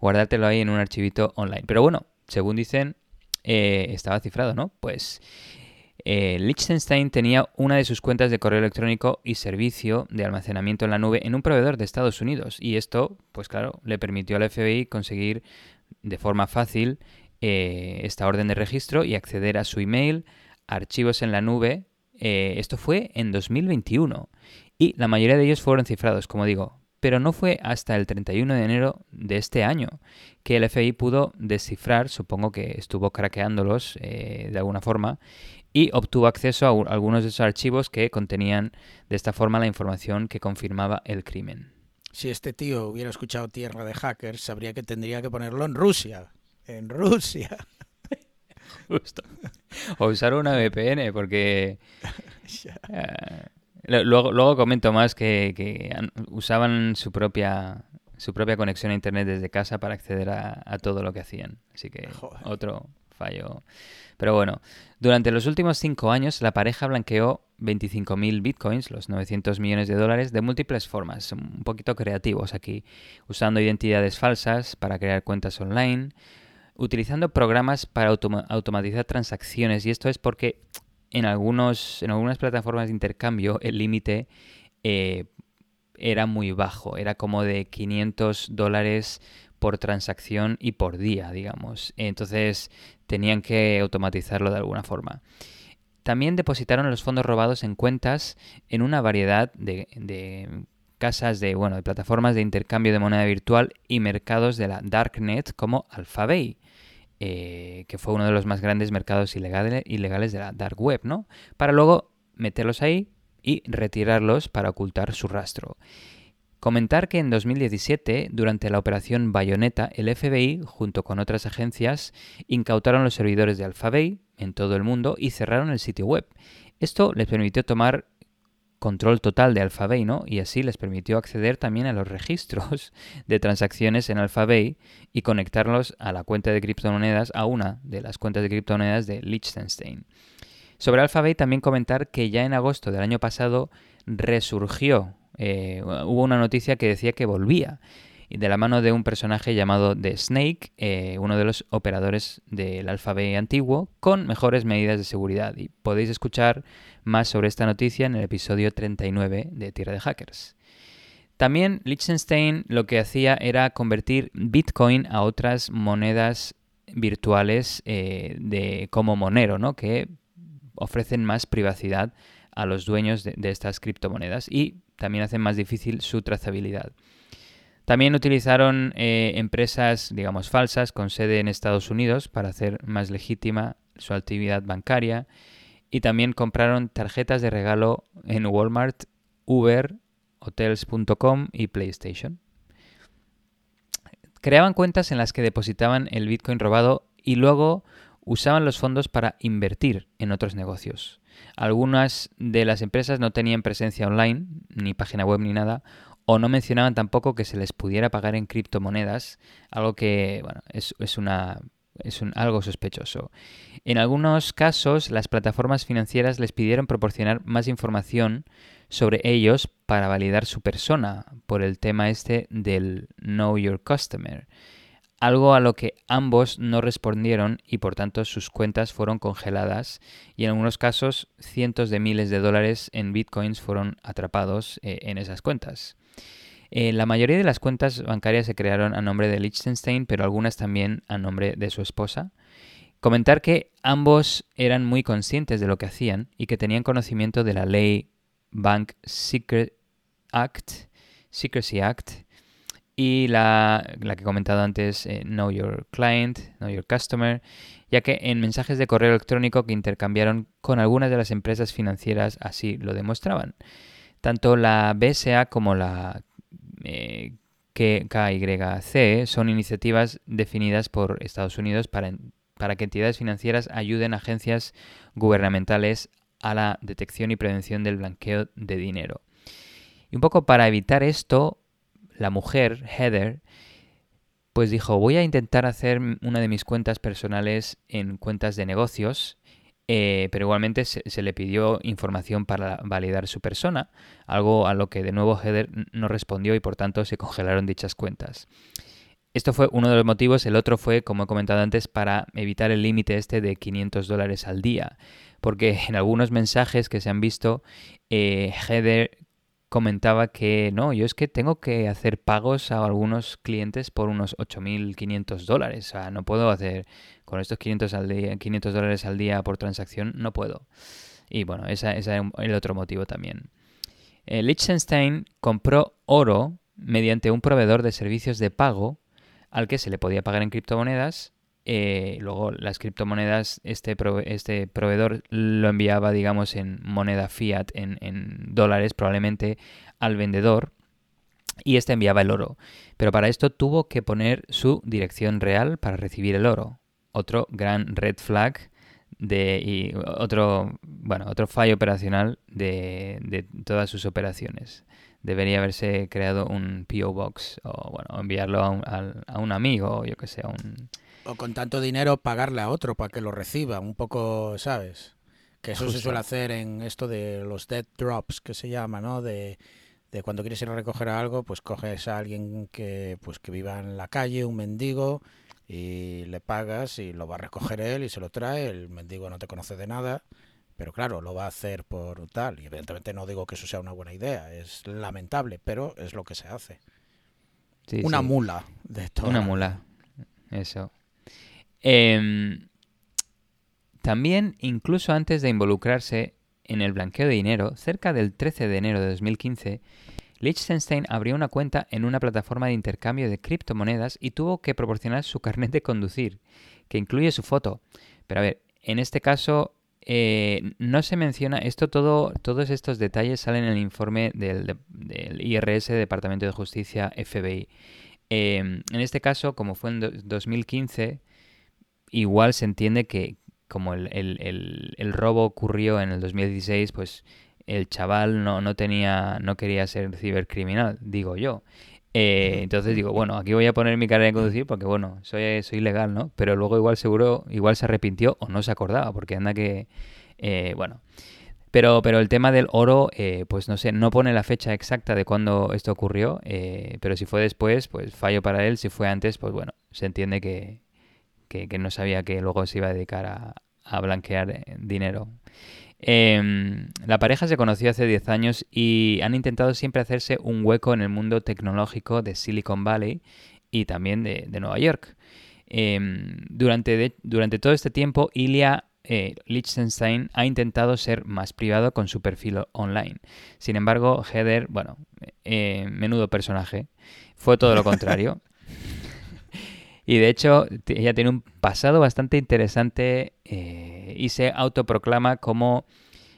Guardártelo ahí en un archivito online. Pero bueno, según dicen, eh, estaba cifrado, ¿no? Pues eh, Liechtenstein tenía una de sus cuentas de correo electrónico y servicio de almacenamiento en la nube en un proveedor de Estados Unidos. Y esto, pues claro, le permitió al FBI conseguir de forma fácil eh, esta orden de registro y acceder a su email, archivos en la nube. Eh, esto fue en 2021 y la mayoría de ellos fueron cifrados, como digo, pero no fue hasta el 31 de enero de este año que el FBI pudo descifrar, supongo que estuvo craqueándolos de alguna forma, y obtuvo acceso a algunos de esos archivos que contenían de esta forma la información que confirmaba el crimen. Si este tío hubiera escuchado Tierra de Hackers, sabría que tendría que ponerlo en Rusia. En Rusia. Justo. O usar una VPN, porque... Eh, luego, luego comento más que, usaban su propia su propia conexión a internet desde casa para acceder a, todo lo que hacían. Así que otro fallo. Pero bueno, durante los últimos cinco años la pareja blanqueó 25.000 bitcoins, los 900 millones de dólares, de múltiples formas, un poquito creativos aquí, usando identidades falsas para crear cuentas online, utilizando programas para automatizar transacciones, y esto es porque en, algunos, en algunas plataformas de intercambio el límite eh, era muy bajo, era como de 500 dólares por transacción y por día, digamos. Entonces tenían que automatizarlo de alguna forma. También depositaron los fondos robados en cuentas en una variedad de, casas de, bueno, de plataformas de intercambio de moneda virtual y mercados de la Darknet como Alphabay, eh, que fue uno de los más grandes mercados ilegales, ilegales de la Dark Web, ¿no? Para luego meterlos ahí y retirarlos para ocultar su rastro. Comentar que en 2017, durante la operación Bayonetta, el FBI, junto con otras agencias, incautaron los servidores de Alphabet en todo el mundo y cerraron el sitio web. Esto les permitió tomar control total de Alphabet, ¿no? Y así les permitió acceder también a los registros de transacciones en Alphabet y conectarlos a la cuenta de criptomonedas, a una de las cuentas de criptomonedas de Liechtenstein. Sobre Alphabet también comentar que ya en agosto del año pasado resurgió eh, hubo una noticia que decía que volvía de la mano de un personaje llamado The Snake, eh, uno de los operadores del alfabeto antiguo, con mejores medidas de seguridad. Y podéis escuchar más sobre esta noticia en el episodio 39 de Tierra de Hackers. También Liechtenstein lo que hacía era convertir Bitcoin a otras monedas virtuales eh, de, como Monero, ¿no? que ofrecen más privacidad a los dueños de, de estas criptomonedas y también hacen más difícil su trazabilidad. También utilizaron eh, empresas, digamos, falsas con sede en Estados Unidos para hacer más legítima su actividad bancaria y también compraron tarjetas de regalo en Walmart, Uber, hotels.com y PlayStation. Creaban cuentas en las que depositaban el Bitcoin robado y luego usaban los fondos para invertir en otros negocios. Algunas de las empresas no tenían presencia online, ni página web ni nada, o no mencionaban tampoco que se les pudiera pagar en criptomonedas, algo que bueno, es, una es algo sospechoso. En algunos casos, las plataformas financieras les pidieron proporcionar más información sobre ellos para validar su persona por el tema este del Know Your Customer, algo a lo que ambos no respondieron y por tanto sus cuentas fueron congeladas y en algunos casos cientos de miles de dólares en bitcoins fueron atrapados eh, en esas cuentas. Eh, la mayoría de las cuentas bancarias se crearon a nombre de Liechtenstein, pero algunas también a nombre de su esposa. Comentar que ambos eran muy conscientes de lo que hacían y que tenían conocimiento de la ley Bank Secret Act, Secrecy Act, y la, que he comentado antes, eh, Know Your Client, Know Your Customer, ya que en mensajes de correo electrónico que intercambiaron con algunas de las empresas financieras así lo demostraban. Tanto la BSA como la eh, KYC son iniciativas definidas por Estados Unidos para, para que entidades financieras ayuden agencias gubernamentales a la detección y prevención del blanqueo de dinero. Y un poco para evitar esto, la mujer, Heather, pues dijo, voy a intentar hacer una de mis cuentas personales en cuentas de negocios, eh, pero igualmente se, le pidió información para validar su persona, algo a lo que de nuevo Heather no respondió y por tanto se congelaron dichas cuentas. Esto fue uno de los motivos, el otro fue, como he comentado antes, para evitar el límite este de 500 dólares al día, porque en algunos mensajes que se han visto, eh, Heather comentaba que no, yo es que tengo que hacer pagos a algunos clientes por unos 8.500 dólares. O sea, no puedo hacer con estos 500, al día, 500 dólares al día por transacción, no puedo. Y bueno, ese es el otro motivo también. Eh, Liechtenstein compró oro mediante un proveedor de servicios de pago al que se le podía pagar en criptomonedas eh, luego las criptomonedas, este, este proveedor lo enviaba, digamos, en moneda fiat, en, en dólares probablemente, al vendedor y este enviaba el oro. Pero para esto tuvo que poner su dirección real para recibir el oro. Otro gran red flag de, y otro, bueno, otro fallo operacional de, de todas sus operaciones. Debería haberse creado un PO Box o bueno, enviarlo a un, a un amigo yo que sé, a un, o con tanto dinero pagarle a otro para que lo reciba, un poco, ¿sabes? Que eso se suele hacer en esto de los dead drops, que se llama, ¿no? De, de cuando quieres ir a recoger algo, pues coges a alguien que, pues, que viva en la calle, un mendigo, y le pagas y lo va a recoger él y se lo trae. El mendigo no te conoce de nada, pero claro, lo va a hacer por tal. Y evidentemente no digo que eso sea una buena idea, es lamentable, pero es lo que se hace. una mula de todo. Una mula, eso. Em, también, incluso antes de involucrarse en el blanqueo de dinero, cerca del 13 de enero de 2015, Liechtenstein abrió una cuenta en una plataforma de intercambio de criptomonedas y tuvo que proporcionar su carnet de conducir, que incluye su foto. Pero a ver, en este caso eh, no se menciona, esto todo, todos estos detalles salen en el informe del, IRS, Departamento de Justicia, FBI. Em, en este caso, como fue en 2015, igual se entiende que como el, el, el, robo ocurrió en el 2016, pues el chaval no, no tenía, no quería ser cibercriminal, digo yo. Eh, entonces digo, bueno, aquí voy a poner mi carrera de conducir porque, bueno, soy, soy legal, ¿no? Pero luego igual seguro, igual se arrepintió o no se acordaba, porque anda que, eh, bueno. Pero, pero el tema del oro, eh, pues no sé, no pone la fecha exacta de cuándo esto ocurrió, pero si fue después, pues fallo para él, si fue antes, pues bueno, se entiende que, que, no sabía que luego se iba a dedicar a, blanquear eh, dinero. Em, la pareja se conoció hace 10 años y han intentado siempre hacerse un hueco en el mundo tecnológico de Silicon Valley y también de, Nueva York. Em, durante, durante todo este tiempo, Ilya eh, Liechtenstein ha intentado ser más privado con su perfil online. Sin embargo, Heather, bueno, eh, menudo personaje, fue todo lo contrario. Y de hecho, ella tiene un pasado bastante interesante eh, y se autoproclama como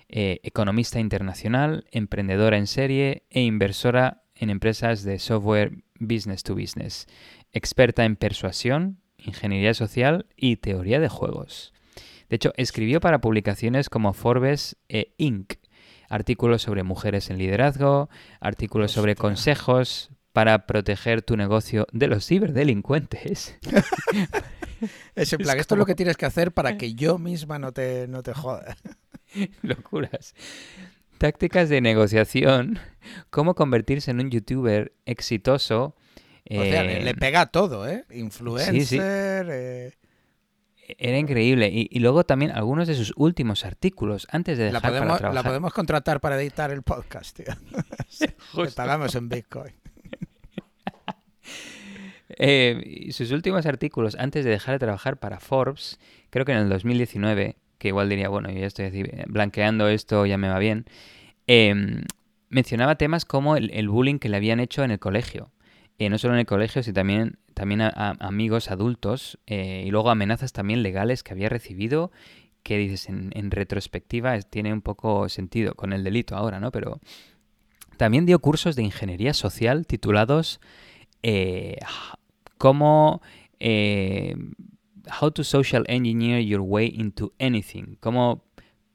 eh, economista internacional, emprendedora en serie e inversora en empresas de software business to business, experta en persuasión, ingeniería social y teoría de juegos. De hecho, escribió para publicaciones como Forbes e Inc., artículos sobre mujeres en liderazgo, artículos sobre consejos para proteger tu negocio de los ciberdelincuentes. Ese plan, esto es lo que tienes que hacer para que yo misma no te, no te joda. Locuras. Tácticas de negociación, cómo convertirse en un youtuber exitoso. O sea, le, pega todo, ¿eh? Influencer. Eh. Era increíble. Y, luego también algunos de sus últimos artículos antes de dejar la podemos, para trabajar. La podemos contratar para editar el podcast, tío. Le pagamos en Bitcoin. Eh, sus últimos artículos antes de dejar de trabajar para Forbes, creo que en el 2019, que igual diría, bueno, yo ya estoy blanqueando esto, ya me va bien, em, mencionaba temas como el, bullying que le habían hecho en el colegio. Eh, no solo en el colegio, sino también, también a, amigos adultos eh, y luego amenazas también legales que había recibido que dices en, en retrospectiva tiene un poco sentido con el delito ahora, ¿no? Pero también dio cursos de ingeniería social titulados eh, cómo eh, How to Social Engineer Your Way into Anything, cómo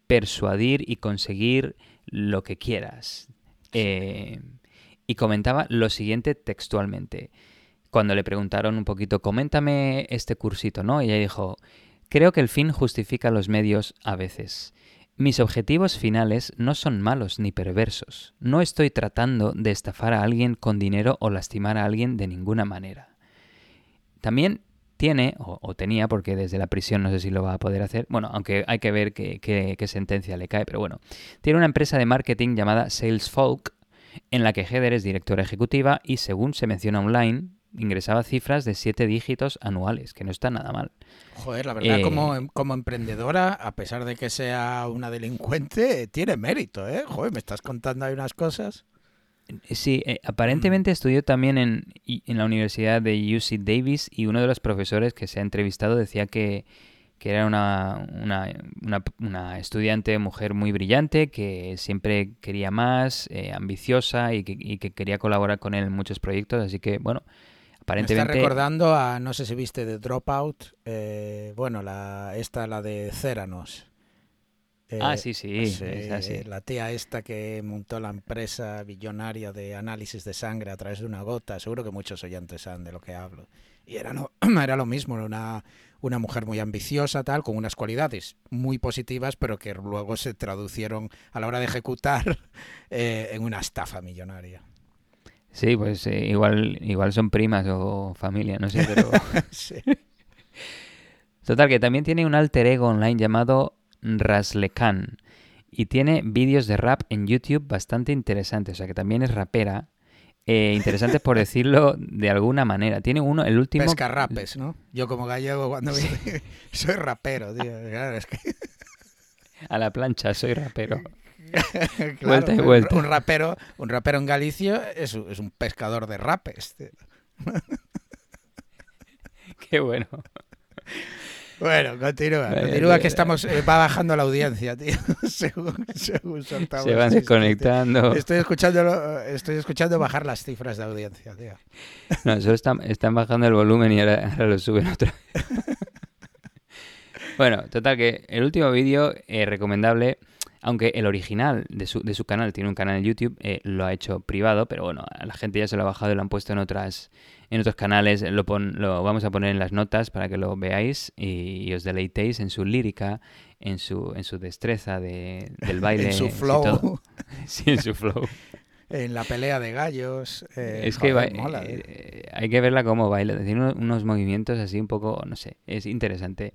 persuadir y conseguir lo que quieras. Eh, y comentaba lo siguiente textualmente. Cuando le preguntaron un poquito, coméntame este cursito, ¿no? Ella dijo, creo que el fin justifica los medios a veces. Mis objetivos finales no son malos ni perversos. No estoy tratando de estafar a alguien con dinero o lastimar a alguien de ninguna manera. También tiene, o, tenía, porque desde la prisión no sé si lo va a poder hacer, bueno, aunque hay que ver qué, sentencia le cae, pero bueno, tiene una empresa de marketing llamada SalesFolk, en la que Heather es directora ejecutiva y según se menciona online, ingresaba cifras de siete dígitos anuales, que no está nada mal. Joder, la verdad, como, eh, como emprendedora, a pesar de que sea una delincuente, tiene mérito, ¿eh? Joder, me estás contando ahí unas cosas. Eh, sí, eh, aparentemente estudió también en, en, la Universidad de UC Davis y uno de los profesores que se ha entrevistado decía que, que era una, una, una, estudiante mujer muy brillante, que siempre quería más, ambiciosa y que, y que, quería colaborar con él en muchos proyectos. Así que, bueno, Aparentemente... Me está recordando a, no sé si viste de Dropout, eh, bueno, la, esta, la de Céranos. ah, sí, sí, La tía esta que montó la empresa billonaria de análisis de sangre a través de una gota. Seguro que muchos oyentes saben de lo que hablo. Y era, no, era lo mismo, una, una mujer muy ambiciosa, tal, con unas cualidades muy positivas, pero que luego se traducieron a la hora de ejecutar eh, en una estafa millonaria. Sí, pues eh, igual, igual son primas o familia, no sé, pero... Total, que también tiene un alter ego online llamado Raslekan y tiene vídeos de rap en YouTube bastante interesantes, o sea que también es rapera. Eh, interesantes por decirlo de alguna manera. Tiene uno, el último... Pescarrapes, ¿no? Yo como gallego cuando soy rapero, tío. A la plancha, soy rapero. vuelta y vuelta. Un rapero, un rapero en Galicia es, es un pescador de rapes. Qué bueno. Bueno, continúa, continúa que estamos, eh, va bajando la audiencia, tío, según, según soltamos. Se van desconectando. Estoy escuchando, estoy escuchando bajar las cifras de audiencia, tío. No, solo están, están bajando el volumen y ahora, lo suben otra vez. bueno, total que el último vídeo eh, recomendable aunque el original de su, de su canal tiene un canal en YouTube, eh, lo ha hecho privado, pero bueno, a la gente ya se lo ha bajado y lo han puesto en otras en otros canales. Lo, lo vamos a poner en las notas para que lo veáis y, os deleitéis en su lírica, en su, en su destreza de, del baile. en su flow. sí, en su flow. en la pelea de gallos. Eh, es que mola, eh, hay que verla como baila. Tiene unos movimientos así un poco, no sé, es interesante.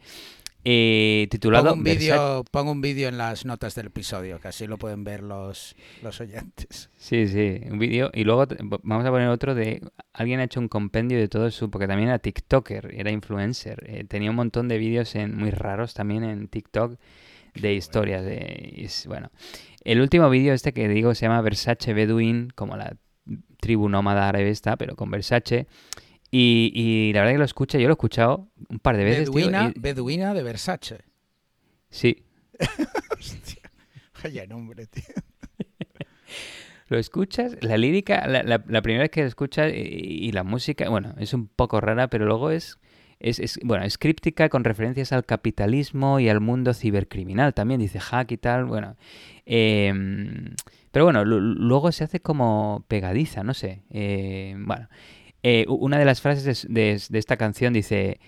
Eh, titulado pongo un vídeo pongo un vídeo en las notas del episodio que así lo pueden ver los, los oyentes. Sí sí un vídeo. Y luego vamos a poner otro de alguien ha hecho un compendio de todo su porque también era tiktoker era influencer. Eh, tenía un montón de vídeos en muy raros también en TikTok de historias de bueno. El último vídeo este que digo se llama Versace Bedouin como la tribu nómada árabe está pero con Versace y, la verdad que lo escucha, yo lo he escuchado un par de veces. Beduina, Beduina de Versace. Sí. Hostia, vaya nombre, tío. lo escuchas, la lírica, la, primera vez que lo escuchas y, la música, bueno, es un poco rara, pero luego es, es, bueno, es críptica con referencias al capitalismo y al mundo cibercriminal. También dice hack y tal. Bueno, em, pero bueno, luego se hace como pegadiza, no sé. Eh, bueno, eh, una de las frases de, esta canción dice: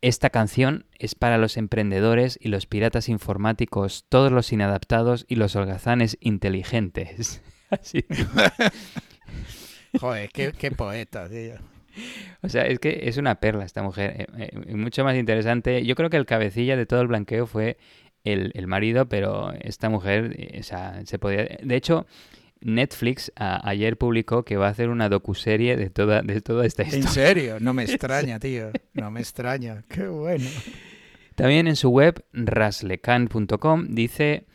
Esta canción es para los emprendedores y los piratas informáticos, todos los inadaptados y los holgazanes inteligentes. Así. Joder, qué, qué poeta, tío. O sea, es que es una perla esta mujer. Eh, eh, mucho más interesante. Yo creo que el cabecilla de todo el blanqueo fue el, marido, pero esta mujer, eh, o sea, se podía... De hecho, Netflix ayer publicó que va a hacer una docuserie de toda, de toda esta historia. ¿En serio? No me extraña, tío. No me extraña. Qué bueno. También en su web, raslecan.com, dice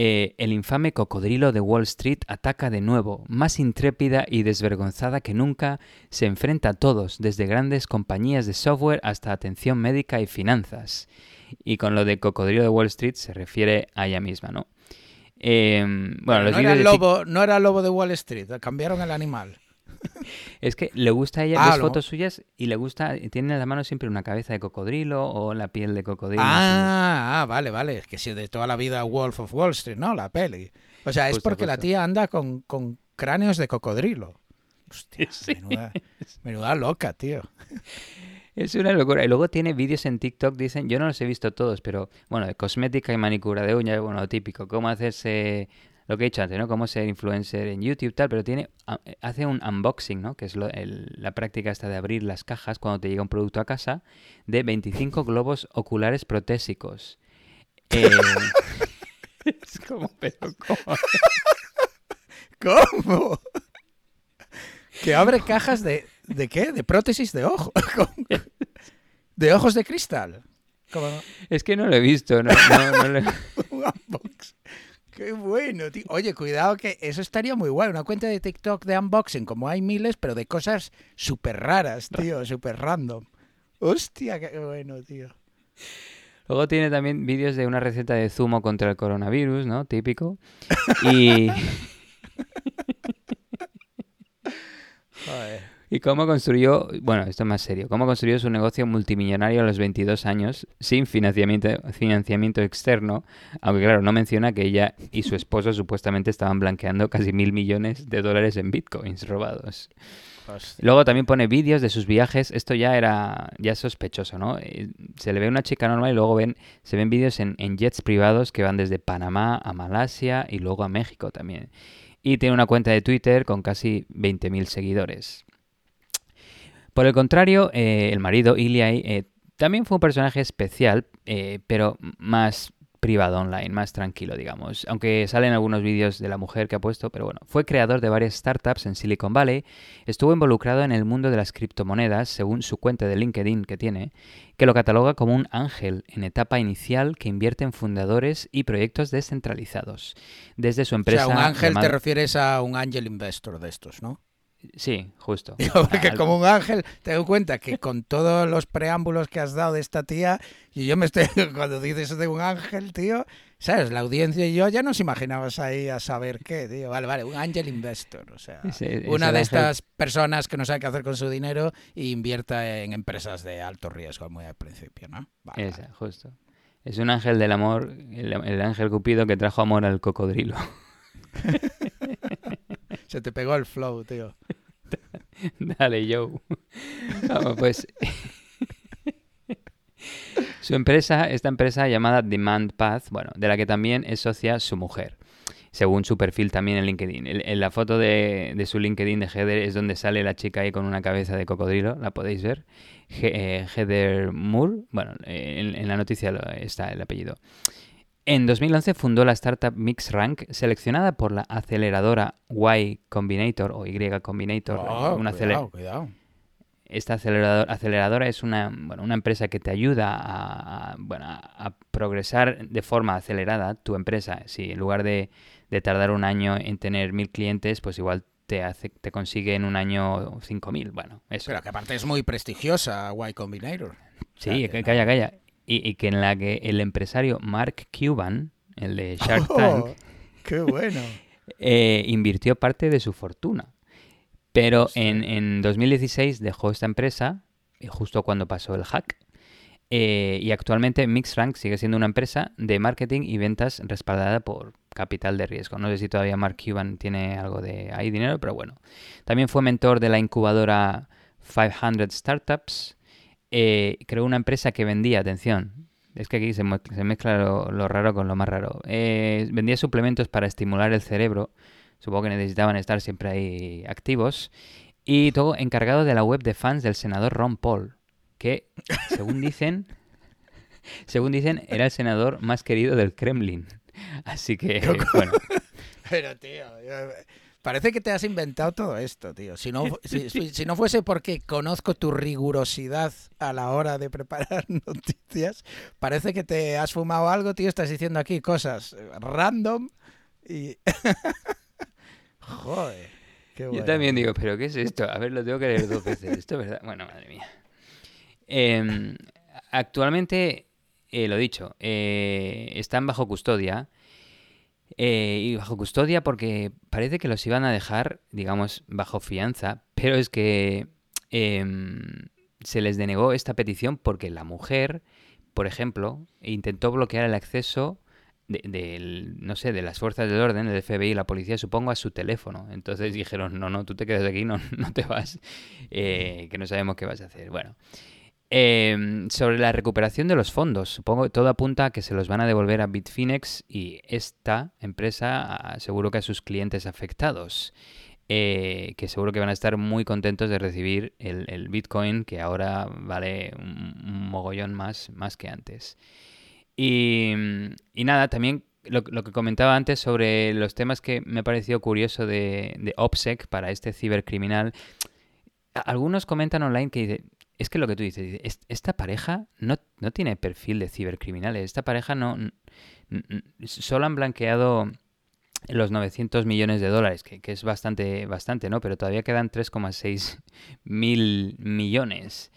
eh, el infame cocodrilo de Wall Street ataca de nuevo, más intrépida y desvergonzada que nunca, se enfrenta a todos, desde grandes compañías de software hasta atención médica y finanzas. Y con lo de cocodrilo de Wall Street se refiere a ella misma, ¿no? Em, bueno, no, era lobo, no era lobo de Wall Street, cambiaron el animal. es que le gusta a ella, ah, fotos suyas y le gusta, tiene en la mano siempre una cabeza de cocodrilo o la piel de cocodrilo. Ah, ah vale, vale. Es que si de toda la vida Wolf of Wall Street, ¿no? La peli. O sea, es porque la tía anda con, cráneos de cocodrilo. Hostia, menuda, loca, tío. Es una locura. Y luego tiene vídeos en TikTok, dicen, yo no los he visto todos, pero bueno, de cosmética y manicura de uñas, bueno, típico, cómo hacerse lo que he dicho antes, ¿no? Cómo ser influencer en YouTube tal, pero tiene hace un unboxing, ¿no? Que es la práctica esta de abrir las cajas cuando te llega un producto a casa de 25 globos oculares protésicos. Eh, es como, pero ¿cómo? ¿Cómo? Que abre cajas de, ¿de qué? De prótesis de ojo. ¿De ojos de cristal? Es que no lo he visto, no, no, un unboxing. Qué bueno, tío. Oye, cuidado que eso estaría muy guay. Una cuenta de TikTok de unboxing, como hay miles, pero de cosas súper raras, tío, súper random. Hostia, qué bueno, tío. Luego tiene también vídeos de una receta de zumo contra el coronavirus, ¿no? Típico. Y... Joder. ¿Y cómo construyó, bueno, esto es más serio, cómo construyó su negocio multimillonario a los 22 años sin financiamiento, financiamiento externo? Aunque claro, no menciona que ella y su esposo supuestamente estaban blanqueando casi mil millones de dólares en bitcoins robados. Luego también pone vídeos de sus viajes. Esto ya era ya sospechoso, ¿no? Eh, se le ve una chica normal y luego ven, se ven vídeos en, en jets privados que van desde Panamá a Malasia y luego a México también. Y tiene una cuenta de Twitter con casi 20.000 seguidores. Por el contrario, eh, el marido, Iliai, eh, también fue un personaje especial, eh, pero más privado online, más tranquilo, digamos. Aunque salen algunos vídeos de la mujer que ha puesto, pero bueno, fue creador de varias startups en Silicon Valley, estuvo involucrado en el mundo de las criptomonedas, según su cuenta de LinkedIn que tiene, que lo cataloga como un ángel en etapa inicial que invierte en fundadores y proyectos descentralizados. Desde su empresa... O sea, un ángel te refieres a un angel investor de estos, ¿no? Sí, justo. porque como un ángel, te doy cuenta que con todos los preámbulos que has dado de esta tía, y yo me estoy, cuando dices de un ángel, tío, ¿sabes? La audiencia y yo ya nos imaginabas ahí a saber qué, tío. Vale, vale, un angel investor, o sea, una de estas personas que no sabe qué hacer con su dinero e invierta en empresas de alto riesgo muy al principio, ¿no? Vale, justo. Es un ángel del amor, el ángel cupido que trajo amor al cocodrilo. Se te pegó el flow, tío. Dale, yo. Vamos, pues. su empresa, esta empresa llamada Demand Path, bueno, de la que también es socia su mujer, según su perfil también en LinkedIn. En, la foto de, su LinkedIn de Heather es donde sale la chica ahí con una cabeza de cocodrilo, la podéis ver. Eh, Heather Moore, bueno, en, en la noticia está el apellido. En 2011 fundó la startup MixRank, seleccionada por la aceleradora Y Combinator o Y Combinator. Oh, cuidado, cuidado. Esta aceleradora, es una, bueno, una empresa que te ayuda a, bueno, a progresar de forma acelerada tu empresa. Si en lugar de, tardar un año en tener mil clientes, pues igual te, hace, te consigue en un año cinco mil. Bueno, eso. Pero que aparte es muy prestigiosa Y Combinator. Sí, calla, calla y, que en la que el empresario Mark Cuban, el de Shark oh, Tank, ¡Qué bueno! Eh, invirtió parte de su fortuna. Pero en, en 2016 dejó esta empresa justo cuando pasó el hack. Eh, y actualmente Mixrank sigue siendo una empresa de marketing y ventas respaldada por capital de riesgo. No sé si todavía Mark Cuban tiene algo de ahí dinero, pero bueno. También fue mentor de la incubadora 500 Startups. Eh, creó una empresa que vendía, atención, es que aquí se, mezcla lo, raro con lo más raro. Eh, vendía suplementos para estimular el cerebro. Supongo que necesitaban estar siempre ahí activos. Y todo encargado de la web de fans del senador Ron Paul que, según dicen, según dicen, era el senador más querido del Kremlin. Así que, bueno. Pero, tío, parece que te has inventado todo esto, tío. Si no, si, no fuese porque conozco tu rigurosidad a la hora de preparar noticias, parece que te has fumado algo, tío. Estás diciendo aquí cosas random y... Joder. Yo también digo, pero ¿qué es esto? A ver, lo tengo que leer dos veces. Esto es verdad. Bueno, madre mía. Eh, actualmente, eh, lo dicho, eh, están bajo custodia. Eh, y bajo custodia porque parece que los iban a dejar, digamos, bajo fianza, pero es que em, se les denegó esta petición porque la mujer, por ejemplo, intentó bloquear el acceso de, no sé, de las fuerzas del orden, del FBI y la policía, supongo, a su teléfono. Entonces dijeron, no, no, tú te quedas aquí, no, no te vas, que no sabemos qué vas a hacer. Bueno, Em, sobre la recuperación de los fondos, supongo que todo apunta a que se los van a devolver a Bitfinex y esta empresa seguro que a sus clientes afectados, eh, que seguro que van a estar muy contentos de recibir el, Bitcoin que ahora vale un, mogollón más, más que antes. Y, nada, también lo, que comentaba antes sobre los temas que me ha parecido curioso de, de OPSEC para este cibercriminal. Algunos comentan online que es que lo que tú dices, esta pareja no, no tiene perfil de cibercriminales. Esta pareja no. Solo han blanqueado los 900 millones de dólares, que, es bastante, bastante, ¿no? Pero todavía quedan 3,6 mil millones,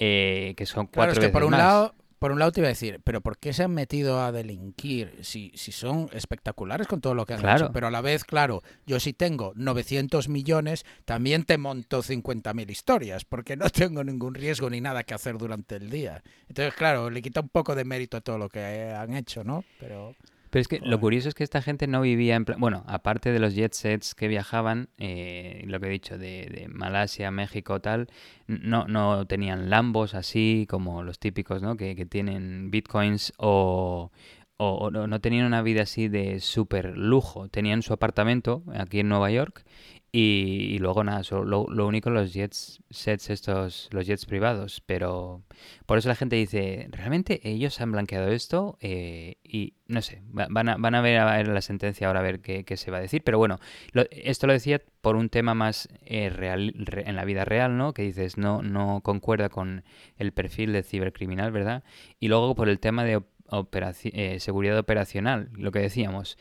eh, que son cuatro claro, es que por un lado por un lado te iba a decir, pero ¿por qué se han metido a delinquir si, si son espectaculares con todo lo que han hecho? Pero a la vez, claro, yo si tengo 900 millones, también te monto 50.000 historias, porque no tengo ningún riesgo ni nada que hacer durante el día. Entonces, claro, le quita un poco de mérito a todo lo que han hecho, ¿no? Pero... Pero es que lo curioso es que esta gente no vivía en plan... Bueno, aparte de los jet sets que viajaban, eh, lo que he dicho, de, Malasia, México, tal, no, no tenían lambos así como los típicos, ¿no? Que, que tienen bitcoins o, o, no, tenían una vida así de súper lujo. Tenían su apartamento aquí en Nueva York y, luego nada, lo, lo, único los jets sets estos, los jets privados. Pero por eso la gente dice, ¿realmente ellos han blanqueado esto? Eh, y no sé, van a, van a ver, a ver la sentencia ahora a ver qué, se va a decir. Pero bueno, esto lo decía por un tema más eh, real, en la vida real, ¿no? Que dices, no, no concuerda con el perfil de cibercriminal, ¿verdad? Y luego por el tema de eh, seguridad operacional, lo que decíamos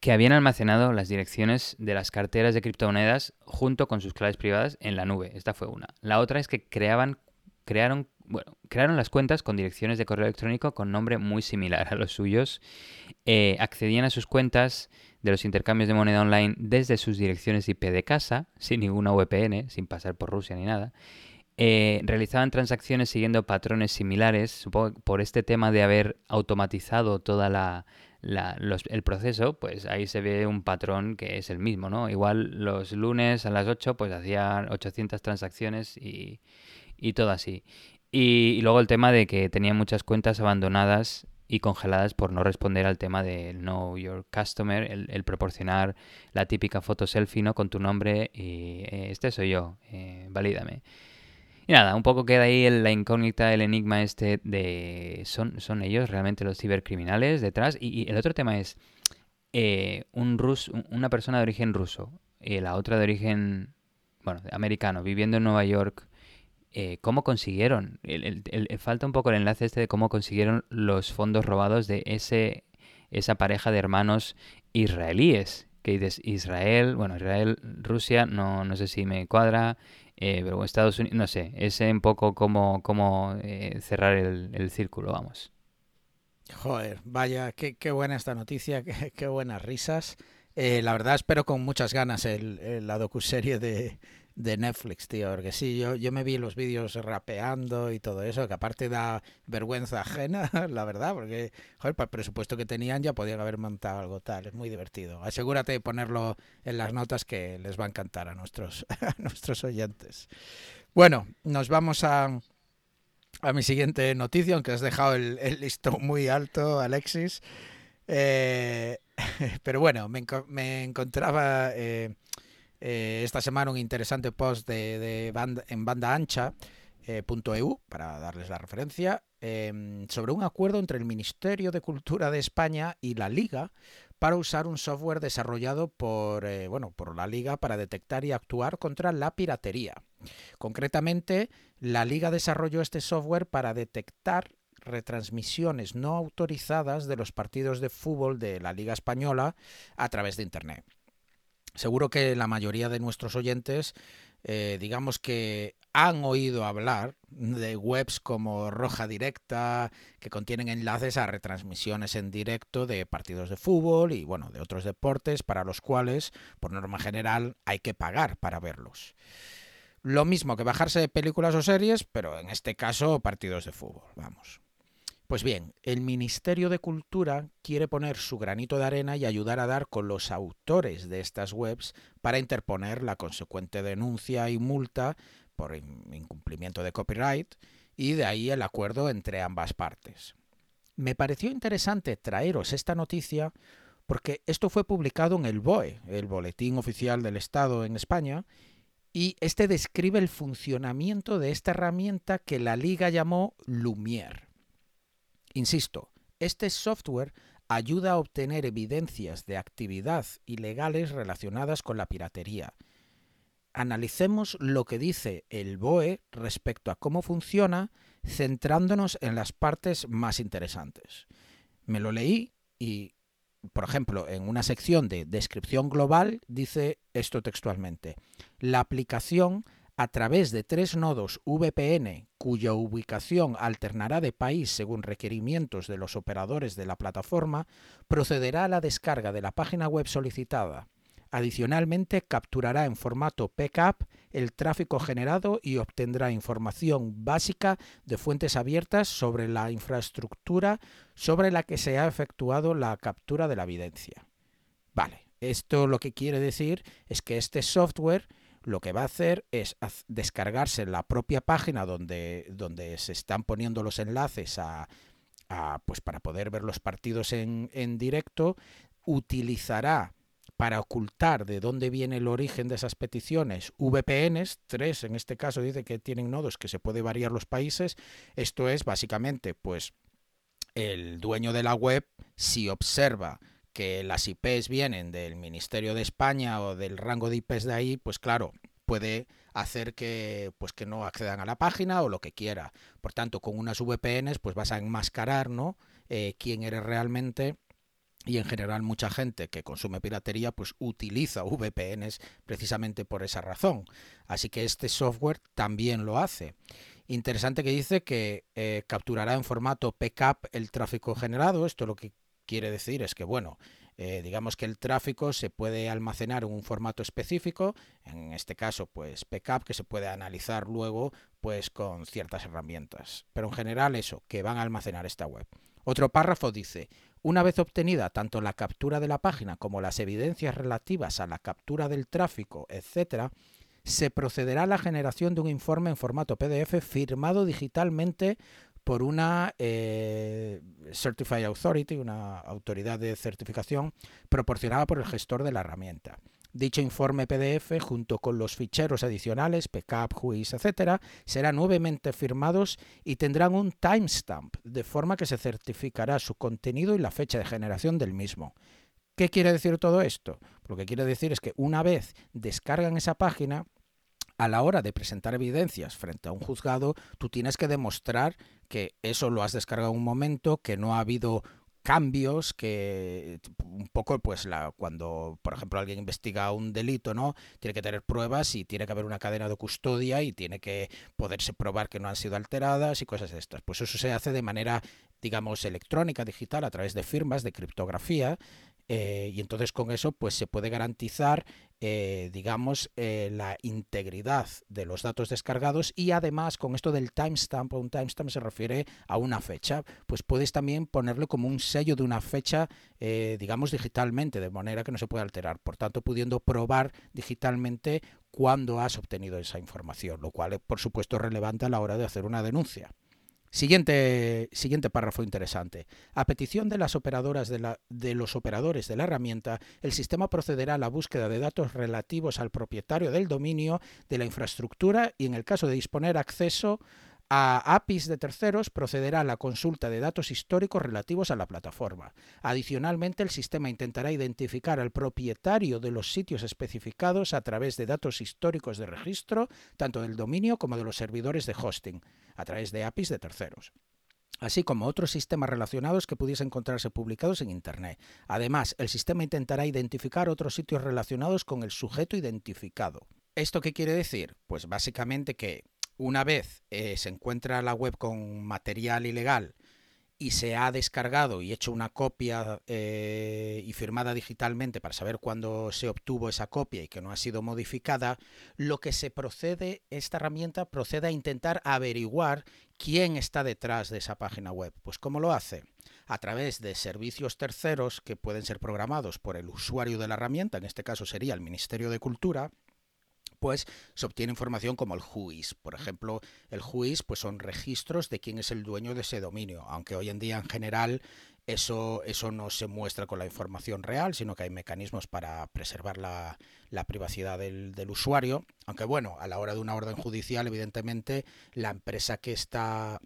que habían almacenado las direcciones de las carteras de criptomonedas junto con sus claves privadas en la nube. Esta fue una. La otra es que creaban, crearon, bueno, crearon las cuentas con direcciones de correo electrónico con nombre muy similar a los suyos. Eh, accedían a sus cuentas de los intercambios de moneda online desde sus direcciones IP de casa, sin ninguna VPN, sin pasar por Rusia ni nada. Eh, realizaban transacciones siguiendo patrones similares, supongo por este tema de haber automatizado toda la, el proceso, pues ahí se ve un patrón que es el mismo, ¿no? Igual los lunes a las 8 pues hacían 800 transacciones y, y todo así. Y, luego el tema de que tenían muchas cuentas abandonadas y congeladas por no responder al tema de Know Your Customer, el, proporcionar la típica foto selfie, ¿no? Con tu nombre y eh, este soy yo, eh, valídame. Y nada, un poco queda ahí la incógnita, el enigma este de ¿son, son ellos realmente los cibercriminales detrás? Y, el otro tema es eh, un rus, una persona de origen ruso y la otra de origen, bueno, americano, viviendo en Nueva York. Eh, ¿Cómo consiguieron? falta un poco el enlace este de cómo consiguieron los fondos robados de ese, esa pareja de hermanos israelíes. Que dices Israel, bueno, Israel, Rusia, no, no sé si me cuadra. Eh, pero Estados Unidos, no sé, es un poco como, como eh, cerrar el, círculo, vamos. Joder, vaya, qué, qué buena esta noticia, qué, buenas risas. Eh, la verdad espero con muchas ganas el, la docuserie de, de Netflix, tío. Porque sí, yo, yo me vi los vídeos rapeando y todo eso, que aparte da vergüenza ajena, la verdad, porque, joder, para el presupuesto que tenían ya podían haber montado algo tal. Es muy divertido. Asegúrate de ponerlo en las notas que les va a encantar a nuestros, nuestros oyentes. Bueno, nos vamos a, a mi siguiente noticia, aunque has dejado el, el listón muy alto, Alexis. Eh, pero bueno, me, me encontraba eh, eh, esta semana un interesante post de, de en banda ancha. Eh, .eu, para darles la referencia, eh, sobre un acuerdo entre el Ministerio de Cultura de España y la Liga para usar un software desarrollado por, eh, bueno, por la Liga para detectar y actuar contra la piratería. Concretamente, la Liga desarrolló este software para detectar retransmisiones no autorizadas de los partidos de fútbol de la Liga Española a través de Internet. Seguro que la mayoría de nuestros oyentes, eh, digamos que han oído hablar de webs como Roja Directa, que contienen enlaces a retransmisiones en directo de partidos de fútbol y bueno, de otros deportes para los cuales, por norma general, hay que pagar para verlos. Lo mismo que bajarse de películas o series, pero en este caso partidos de fútbol, vamos. Pues bien, el Ministerio de Cultura quiere poner su granito de arena y ayudar a dar con los autores de estas webs para interponer la consecuente denuncia y multa por incumplimiento de copyright y de ahí el acuerdo entre ambas partes. Me pareció interesante traeros esta noticia porque esto fue publicado en el BOE, el Boletín Oficial del Estado en España, y este describe el funcionamiento de esta herramienta que la Liga llamó Lumière. Insisto, este software ayuda a obtener evidencias de actividad ilegales relacionadas con la piratería. Analicemos lo que dice el BOE respecto a cómo funciona, centrándonos en las partes más interesantes. Me lo leí y, por ejemplo, en una sección de descripción global dice esto textualmente. La aplicación a través de tres nodos VPN cuya ubicación alternará de país según requerimientos de los operadores de la plataforma, procederá a la descarga de la página web solicitada. Adicionalmente, capturará en formato PCAP el tráfico generado y obtendrá información básica de fuentes abiertas sobre la infraestructura sobre la que se ha efectuado la captura de la evidencia. Vale, esto lo que quiere decir es que este software lo que va a hacer es descargarse la propia página donde, donde se están poniendo los enlaces a, a, pues para poder ver los partidos en, en directo, utilizará para ocultar de dónde viene el origen de esas peticiones VPNs, tres en este caso dice que tienen nodos que se puede variar los países, esto es básicamente pues el dueño de la web si observa que las IPs vienen del Ministerio de España o del rango de IPs de ahí, pues claro, puede hacer que pues que no accedan a la página o lo que quiera. Por tanto, con unas VPNs pues vas a enmascarar, ¿no? Eh, quién eres realmente y en general mucha gente que consume piratería pues utiliza VPNs precisamente por esa razón. Así que este software también lo hace. Interesante que dice que eh, capturará en formato PCAP el tráfico generado. Esto lo que quiere decir es que, bueno, eh, digamos que el tráfico se puede almacenar en un formato específico, en este caso, pues PCAP, que se puede analizar luego, pues con ciertas herramientas. Pero en general eso, que van a almacenar esta web. Otro párrafo dice, una vez obtenida tanto la captura de la página como las evidencias relativas a la captura del tráfico, etc., se procederá a la generación de un informe en formato PDF firmado digitalmente por una eh, Certified Authority, una autoridad de certificación proporcionada por el gestor de la herramienta. Dicho informe PDF, junto con los ficheros adicionales, PCAP, JUIS, etc., serán nuevamente firmados y tendrán un timestamp, de forma que se certificará su contenido y la fecha de generación del mismo. ¿Qué quiere decir todo esto? Lo que quiere decir es que una vez descargan esa página, a la hora de presentar evidencias frente a un juzgado, tú tienes que demostrar que eso lo has descargado en un momento, que no ha habido cambios que un poco pues la cuando por ejemplo alguien investiga un delito no tiene que tener pruebas y tiene que haber una cadena de custodia y tiene que poderse probar que no han sido alteradas y cosas de estas. Pues eso se hace de manera digamos electrónica digital a través de firmas de criptografía eh, y entonces con eso pues se puede garantizar eh, digamos eh, la integridad de los datos descargados y además con esto del timestamp un timestamp se refiere a una fecha pues puedes también ponerle como un sello de una fecha digamos digitalmente de manera que no se puede alterar. Por tanto pudiendo probar digitalmente cuándo has obtenido esa información lo cual por supuesto es relevante a la hora de hacer una denuncia Siguiente, siguiente párrafo interesante. A petición de las operadoras de, la, de los operadores de la herramienta, el sistema procederá a la búsqueda de datos relativos al propietario del dominio de la infraestructura y en el caso de disponer acceso a APIs de terceros procederá la consulta de datos históricos relativos a la plataforma. Adicionalmente, el sistema intentará identificar al propietario de los sitios especificados a través de datos históricos de registro, tanto del dominio como de los servidores de hosting, a través de APIs de terceros así como otros sistemas relacionados que pudiesen encontrarse publicados en Internet. Además, el sistema intentará identificar otros sitios relacionados con el sujeto identificado. ¿Esto qué quiere decir? Pues básicamente que una vez eh, se encuentra la web con material ilegal y se ha descargado y hecho una copia eh, y firmada digitalmente para saber cuándo se obtuvo esa copia y que no ha sido modificada, lo que se procede, esta herramienta procede a intentar averiguar quién está detrás de esa página web. Pues ¿cómo lo hace? A través de servicios terceros que pueden ser programados por el usuario de la herramienta, en este caso sería el Ministerio de Cultura, pues se obtiene información como el WHOIS. Por ejemplo, el WHOIS pues son registros de quién es el dueño de ese dominio, aunque hoy en día en general eso, eso no se muestra con la información real, sino que hay mecanismos para preservar la, privacidad del, usuario. Aunque bueno, a la hora de una orden judicial, evidentemente, la empresa que está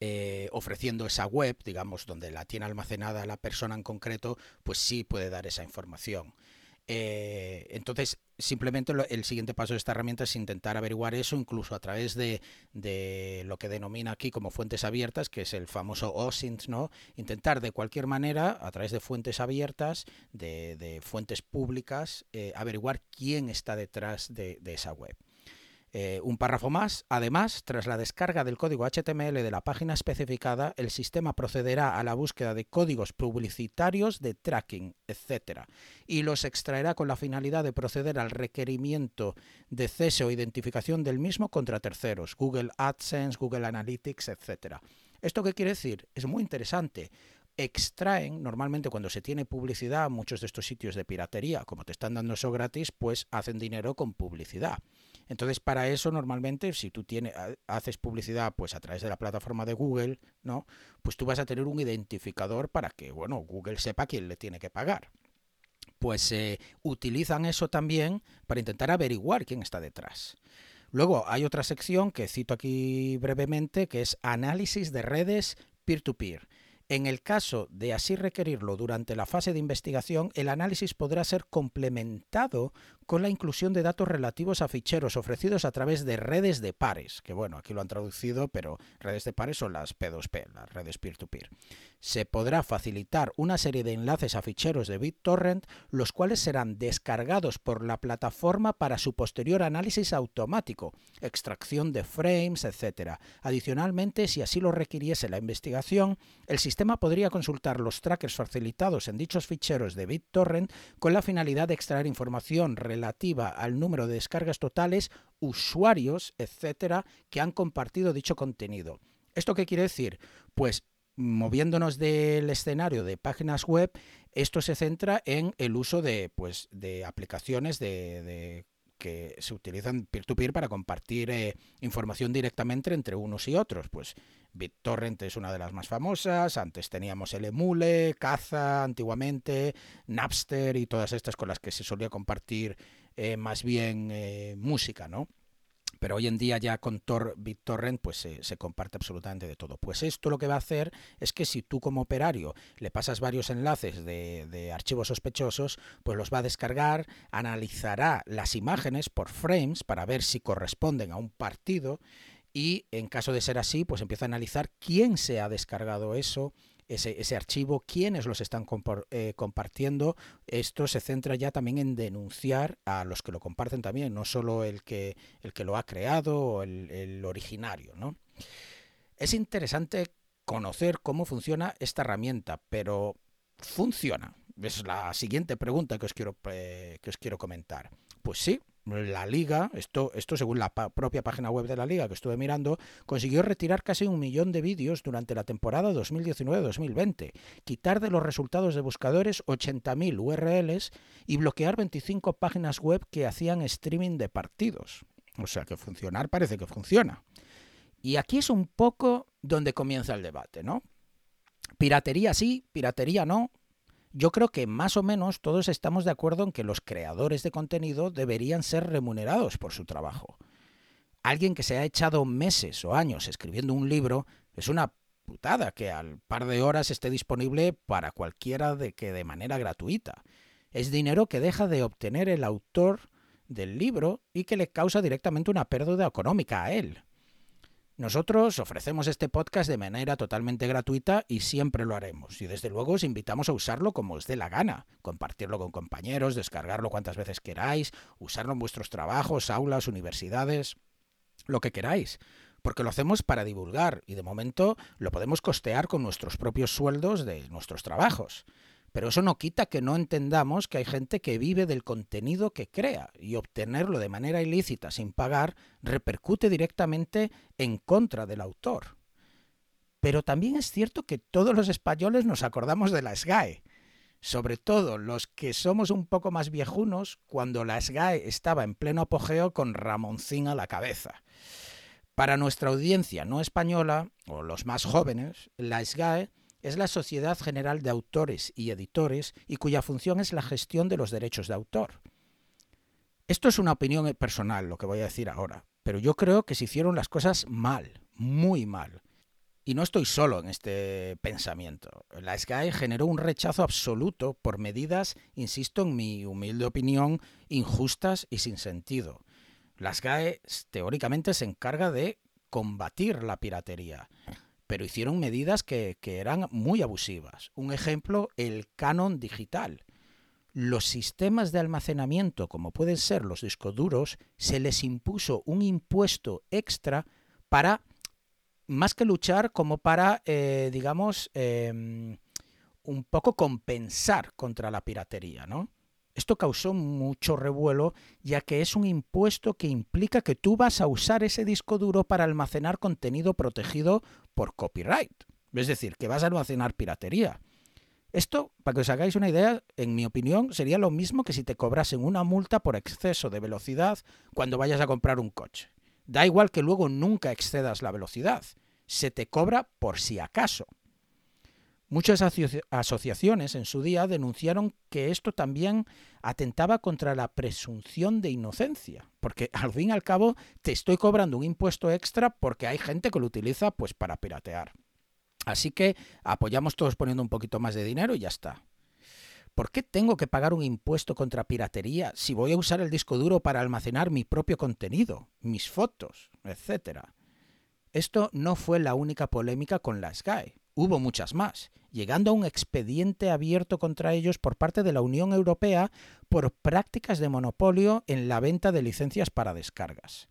eh, ofreciendo esa web, digamos, donde la tiene almacenada la persona en concreto, pues sí puede dar esa información. Eh, entonces, simplemente el siguiente paso de esta herramienta es intentar averiguar eso, incluso a través de, lo que denomina aquí como fuentes abiertas, que es el famoso OSINT, ¿no? Intentar de cualquier manera, a través de fuentes abiertas, de, fuentes públicas, eh, averiguar quién está detrás de esa web. Eh, un párrafo más. Además, tras la descarga del código HTML de la página especificada, el sistema procederá a la búsqueda de códigos publicitarios de tracking, etc. Y los extraerá con la finalidad de proceder al requerimiento de cese o identificación del mismo contra terceros, Google AdSense, Google Analytics, etc. ¿Esto qué quiere decir? Es muy interesante extraen, normalmente cuando se tiene publicidad, muchos de estos sitios de piratería, como te están dando eso gratis, pues hacen dinero con publicidad. Entonces, para eso normalmente, si tú haces publicidad pues a través de la plataforma de Google, ¿no? Pues tú vas a tener un identificador para que, bueno, Google sepa quién le tiene que pagar. Pues eh, utilizan eso también para intentar averiguar quién está detrás. Luego hay otra sección que cito aquí brevemente, que es análisis de redes peer-to-peer. peer to peer en el caso de así requerirlo durante la fase de investigación, el análisis podrá ser complementado con la inclusión de datos relativos a ficheros ofrecidos a través de redes de pares, que bueno, aquí lo han traducido, pero redes de pares son las P2P, las redes peer-to-peer. Se podrá facilitar una serie de enlaces a ficheros de BitTorrent, los cuales serán descargados por la plataforma para su posterior análisis automático, extracción de frames, etc. Adicionalmente, si así lo requiriese la investigación, el sistema podría consultar los trackers facilitados en dichos ficheros de BitTorrent con la finalidad de extraer información relativa relativa al número de descargas totales, usuarios, etcétera, que han compartido dicho contenido. ¿Esto qué quiere decir? Pues moviéndonos del escenario de páginas web, esto se centra en el uso de, pues, de aplicaciones de, que se utilizan peer-to-peer para compartir eh, información directamente entre unos y otros. Pues BitTorrent es una de las más famosas, antes teníamos el Emule, Caza antiguamente, Napster y todas estas con las que se solía compartir eh, más bien eh, música, ¿no? Pero hoy en día ya con Tor, BitTorrent pues se, comparte absolutamente de todo. Pues esto lo que va a hacer es que si tú como operario le pasas varios enlaces de, de, archivos sospechosos, pues los va a descargar, analizará las imágenes por frames para ver si corresponden a un partido y en caso de ser así, pues empieza a analizar quién se ha descargado eso, ese, ese archivo, quiénes los están eh, compartiendo. Esto se centra ya también en denunciar a los que lo comparten también, no solo el que, el que lo ha creado o el, originario. ¿no? Es interesante conocer cómo funciona esta herramienta, pero funciona. Es la siguiente pregunta que os quiero, eh, que os quiero comentar. Pues sí, la liga, esto, esto según la propia página web de la liga que estuve mirando, consiguió retirar casi un millón de vídeos durante la temporada 2019-2020, quitar de los resultados de buscadores 80.000 URLs y bloquear 25 páginas web que hacían streaming de partidos. O sea que funcionar parece que funciona. Y aquí es un poco donde comienza el debate, ¿no? Piratería sí, piratería no, yo creo que más o menos todos estamos de acuerdo en que los creadores de contenido deberían ser remunerados por su trabajo. Alguien que se ha echado meses o años escribiendo un libro es una putada que al par de horas esté disponible para cualquiera de que de manera gratuita. Es dinero que deja de obtener el autor del libro y que le causa directamente una pérdida económica a él. Nosotros ofrecemos este podcast de manera totalmente gratuita y siempre lo haremos. Y desde luego os invitamos a usarlo como os dé la gana. Compartirlo con compañeros, descargarlo cuantas veces queráis, usarlo en vuestros trabajos, aulas, universidades, lo que queráis. Porque lo hacemos para divulgar y de momento lo podemos costear con nuestros propios sueldos de nuestros trabajos. Pero eso no quita que no entendamos que hay gente que vive del contenido que crea y obtenerlo de manera ilícita sin pagar repercute directamente en contra del autor. Pero también es cierto que todos los españoles nos acordamos de la SGAE, sobre todo los que somos un poco más viejunos cuando la SGAE estaba en pleno apogeo con Ramoncín a la cabeza. Para nuestra audiencia no española, o los más jóvenes, la SGAE es la Sociedad General de Autores y Editores y cuya función es la gestión de los derechos de autor. Esto es una opinión personal, lo que voy a decir ahora, pero yo creo que se hicieron las cosas mal, muy mal. Y no estoy solo en este pensamiento. La SGAE generó un rechazo absoluto por medidas, insisto en mi humilde opinión, injustas y sin sentido. La SGAE teóricamente se encarga de combatir la piratería pero hicieron medidas que, eran muy abusivas. Un ejemplo, el canon digital. Los sistemas de almacenamiento, como pueden ser los discos duros, se les impuso un impuesto extra para, más que luchar, como para, eh, digamos, em, un poco compensar contra la piratería, ¿no? Esto causó mucho revuelo ya que es un impuesto que implica que tú vas a usar ese disco duro para almacenar contenido protegido por copyright. Es decir, que vas a almacenar piratería. Esto, para que os hagáis una idea, en mi opinión, sería lo mismo que si te cobrasen una multa por exceso de velocidad cuando vayas a comprar un coche. Da igual que luego nunca excedas la velocidad, se te cobra por si acaso. Muchas asociaciones en su día denunciaron que esto también atentaba contra la presunción de inocencia, porque al fin y al cabo te estoy cobrando un impuesto extra porque hay gente que lo utiliza pues para piratear. Así que apoyamos todos poniendo un poquito más de dinero y ya está. ¿Por qué tengo que pagar un impuesto contra piratería si voy a usar el disco duro para almacenar mi propio contenido, mis fotos, etcétera? Esto no fue la única polémica con la Sky hubo muchas más, llegando a un expediente abierto contra ellos por parte de la Unión Europea por prácticas de monopolio en la venta de licencias para descargas.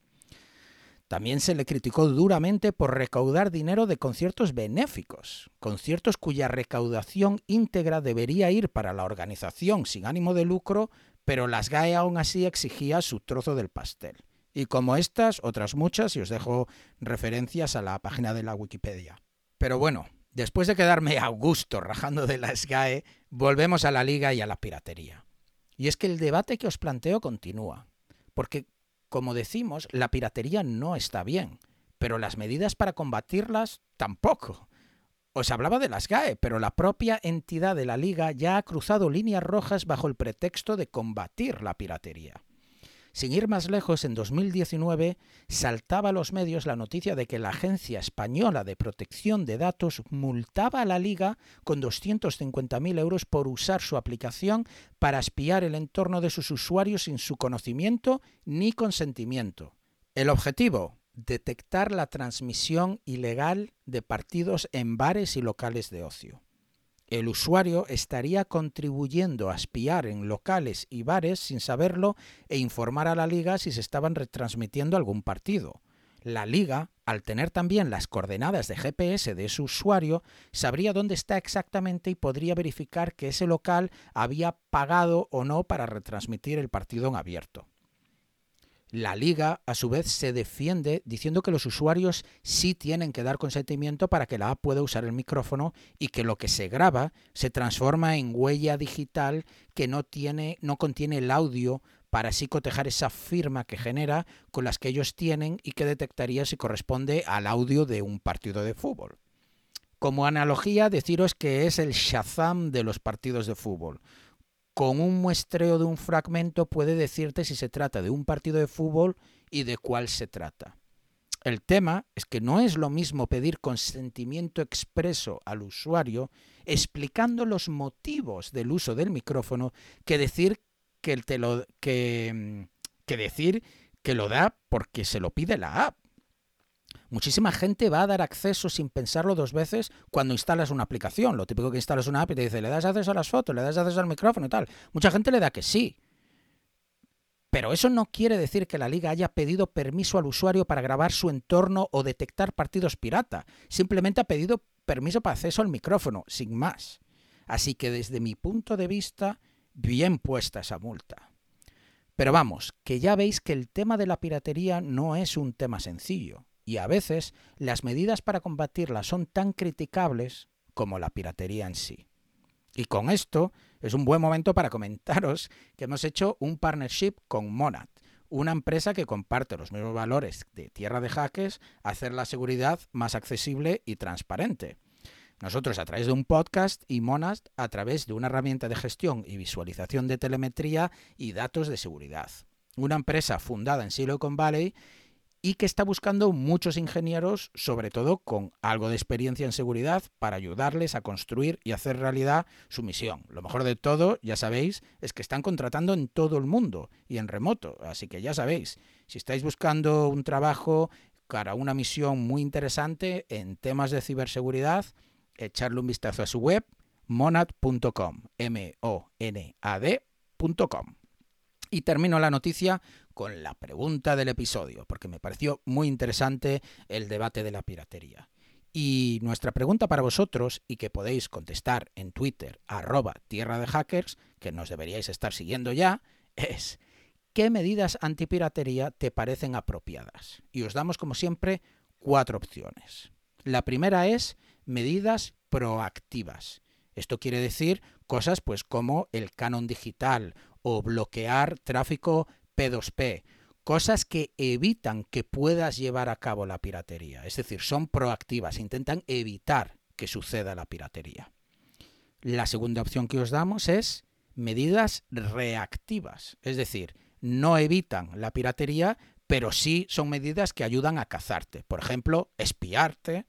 También se le criticó duramente por recaudar dinero de conciertos benéficos, conciertos cuya recaudación íntegra debería ir para la organización sin ánimo de lucro, pero las GAE aún así exigía su trozo del pastel. Y como estas, otras muchas, y os dejo referencias a la página de la Wikipedia. Pero bueno, Después de quedarme a gusto rajando de la SGAE, volvemos a la liga y a la piratería. Y es que el debate que os planteo continúa. Porque, como decimos, la piratería no está bien, pero las medidas para combatirlas tampoco. Os hablaba de la SGAE, pero la propia entidad de la liga ya ha cruzado líneas rojas bajo el pretexto de combatir la piratería. Sin ir más lejos, en 2019 saltaba a los medios la noticia de que la Agencia Española de Protección de Datos multaba a la Liga con 250.000 euros por usar su aplicación para espiar el entorno de sus usuarios sin su conocimiento ni consentimiento. El objetivo, detectar la transmisión ilegal de partidos en bares y locales de ocio el usuario estaría contribuyendo a espiar en locales y bares sin saberlo e informar a la liga si se estaban retransmitiendo algún partido. La liga al tener también las coordenadas de GPS de ese usuario, sabría dónde está exactamente y podría verificar que ese local había pagado o no para retransmitir el partido en abierto. La liga, a su vez, se defiende diciendo que los usuarios sí tienen que dar consentimiento para que la app pueda usar el micrófono y que lo que se graba se transforma en huella digital que no, tiene, no contiene el audio para así cotejar esa firma que genera con las que ellos tienen y que detectaría si corresponde al audio de un partido de fútbol. Como analogía, deciros que es el Shazam de los partidos de fútbol. Con un muestreo de un fragmento puede decirte si se trata de un partido de fútbol y de cuál se trata. El tema es que no es lo mismo pedir consentimiento expreso al usuario explicando los motivos del uso del micrófono que decir que, te lo, mm, que decir que lo da porque se lo pide la app. Muchísima gente va a dar acceso sin pensarlo dos veces cuando instalas una aplicación. Lo típico que instalas una app y te dice, le das acceso a las fotos, le das acceso al micrófono y tal. Mucha gente le da que sí. Pero eso no quiere decir que la liga haya pedido permiso al usuario para grabar su entorno o detectar partidos pirata. Simplemente ha pedido permiso para acceso al micrófono, sin más. Así que desde mi punto de vista, bien puesta esa multa. Pero vamos, que ya veis que el tema de la piratería no es un tema sencillo, y a veces las medidas para combatirla son tan criticables como la piratería en sí. Y con esto es un buen momento para comentaros que hemos hecho un partnership con Monad, una empresa que comparte los mismos valores de Tierra de Jaques, hacer la seguridad más accesible y transparente. Nosotros a través de un podcast y Monast a través de una herramienta de gestión y visualización de telemetría y datos de seguridad. Una empresa fundada en Silicon Valley y que está buscando muchos ingenieros, sobre todo con algo de experiencia en seguridad, para ayudarles a construir y hacer realidad su misión. Lo mejor de todo, ya sabéis, es que están contratando en todo el mundo y en remoto. Así que ya sabéis, si estáis buscando un trabajo para una misión muy interesante en temas de ciberseguridad, echarle un vistazo a su web, monad.com, M-O-N-A-D.com. Y termino la noticia con la pregunta del episodio, porque me pareció muy interesante el debate de la piratería. Y nuestra pregunta para vosotros, y que podéis contestar en Twitter, arroba tierra de hackers, que nos deberíais estar siguiendo ya, es ¿qué medidas antipiratería te parecen apropiadas? Y os damos, como siempre, cuatro opciones. La primera es medidas proactivas. Esto quiere decir cosas pues como el canon digital o bloquear tráfico P2P, cosas que evitan que puedas llevar a cabo la piratería, es decir, son proactivas, intentan evitar que suceda la piratería. La segunda opción que os damos es medidas reactivas, es decir, no evitan la piratería, pero sí son medidas que ayudan a cazarte. Por ejemplo, espiarte,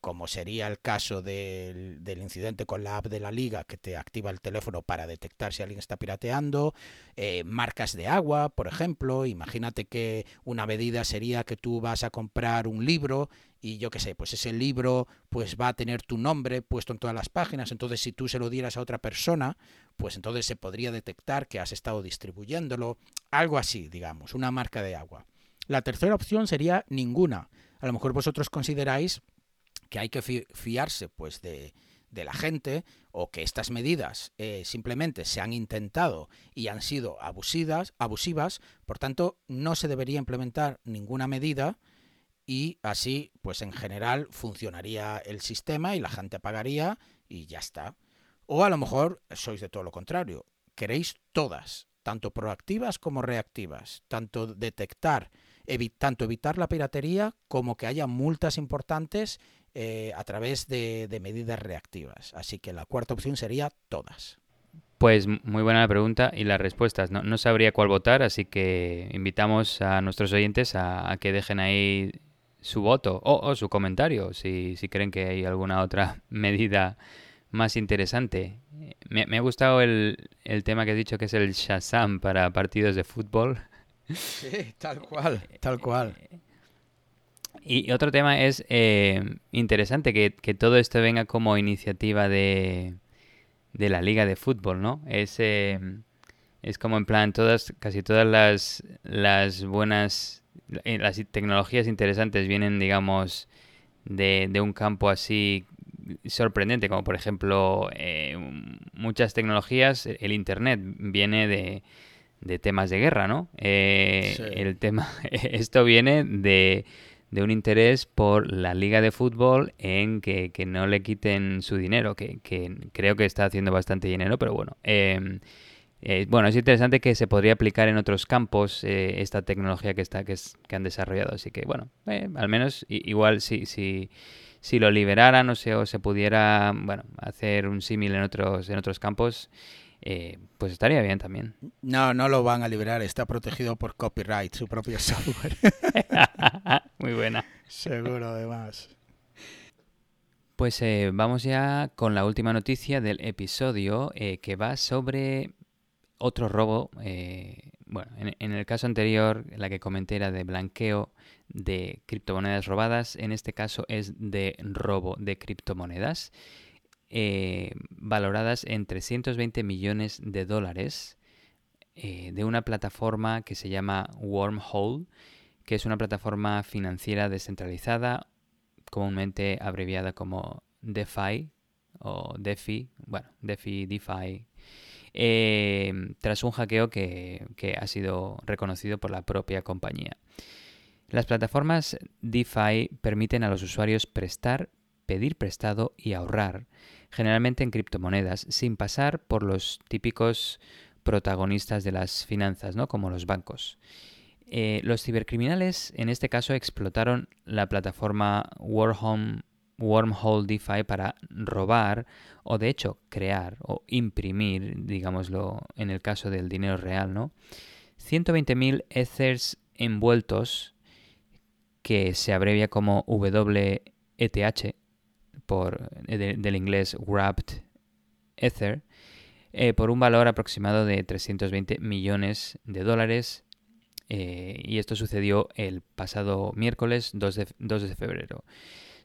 como sería el caso del, incidente con la app de la liga que te activa el teléfono para detectar si alguien está pirateando, eh, marcas de agua, por ejemplo, imagínate que una medida sería que tú vas a comprar un libro y yo qué sé, pues ese libro pues va a tener tu nombre puesto en todas las páginas, entonces si tú se lo dieras a otra persona, pues entonces se podría detectar que has estado distribuyéndolo, algo así, digamos, una marca de agua. La tercera opción sería ninguna. A lo mejor vosotros consideráis que hay que fiarse pues de, la gente o que estas medidas eh, simplemente se han intentado y han sido abusivas, abusivas, por tanto no se debería implementar ninguna medida y así pues en general funcionaría el sistema y la gente pagaría y ya está. O a lo mejor sois de todo lo contrario, queréis todas, tanto proactivas como reactivas, tanto detectar, tanto evitar la piratería como que haya multas importantes eh, a través de, medidas reactivas. Así que la cuarta opción sería todas. Pues muy buena la pregunta y las respuestas. No, sabría cuál votar, así que invitamos a nuestros oyentes a, que dejen ahí su voto o, su comentario si, creen que hay alguna otra medida más interesante. Me, me ha gustado el, el, tema que has dicho que es el Shazam para partidos de fútbol. Sí, tal cual, tal cual. Y otro tema es eh, interesante que, todo esto venga como iniciativa de, de la liga de fútbol, ¿no? Es, eh, es como en plan todas, casi todas las, las buenas eh, las tecnologías interesantes vienen, digamos, de, de un campo así sorprendente, como por ejemplo eh, muchas tecnologías, el Internet viene de, de temas de guerra, ¿no? Eh, el tema, esto viene de, de, un interés por la liga de fútbol en que, que no le quiten su dinero, que, que, creo que está haciendo bastante dinero, pero bueno. Em, eh, bueno, es interesante que se podría aplicar en otros campos eh, esta tecnología que está que, es, que han desarrollado. Así que bueno, al menos igual si, si, si lo liberaran o se, o se pudiera bueno hacer un símil en otros en otros campos eh, pues estaría bien también. No, no lo van a liberar, está protegido por copyright, su propio software. Muy buena. Seguro, además. Pues eh, vamos ya con la última noticia del episodio eh, que va sobre otro robo. bueno, en, en, el caso anterior, la que comenté era de blanqueo de criptomonedas robadas. En este caso es de robo de criptomonedas. Eh, valoradas en 320 millones de dólares eh, de una plataforma que se llama Wormhole, que es una plataforma financiera descentralizada, comúnmente abreviada como DeFi o DeFi, bueno, DeFi, DeFi, eh, tras un hackeo que, que ha sido reconocido por la propia compañía. Las plataformas DeFi permiten a los usuarios prestar, pedir prestado y ahorrar generalmente en criptomonedas, sin pasar por los típicos protagonistas de las finanzas, ¿no? como los bancos. Eh, los cibercriminales en este caso explotaron la plataforma Wormhole, DeFi para robar o de hecho crear o imprimir, digámoslo en el caso del dinero real, ¿no? 120.000 Ethers envueltos, que se abrevia como WETH, por, eh, del inglés Wrapped Ether, eh, por un valor aproximado de 320 millones de dólares. Eh, y esto sucedió el pasado miércoles 2 de, 2 de febrero.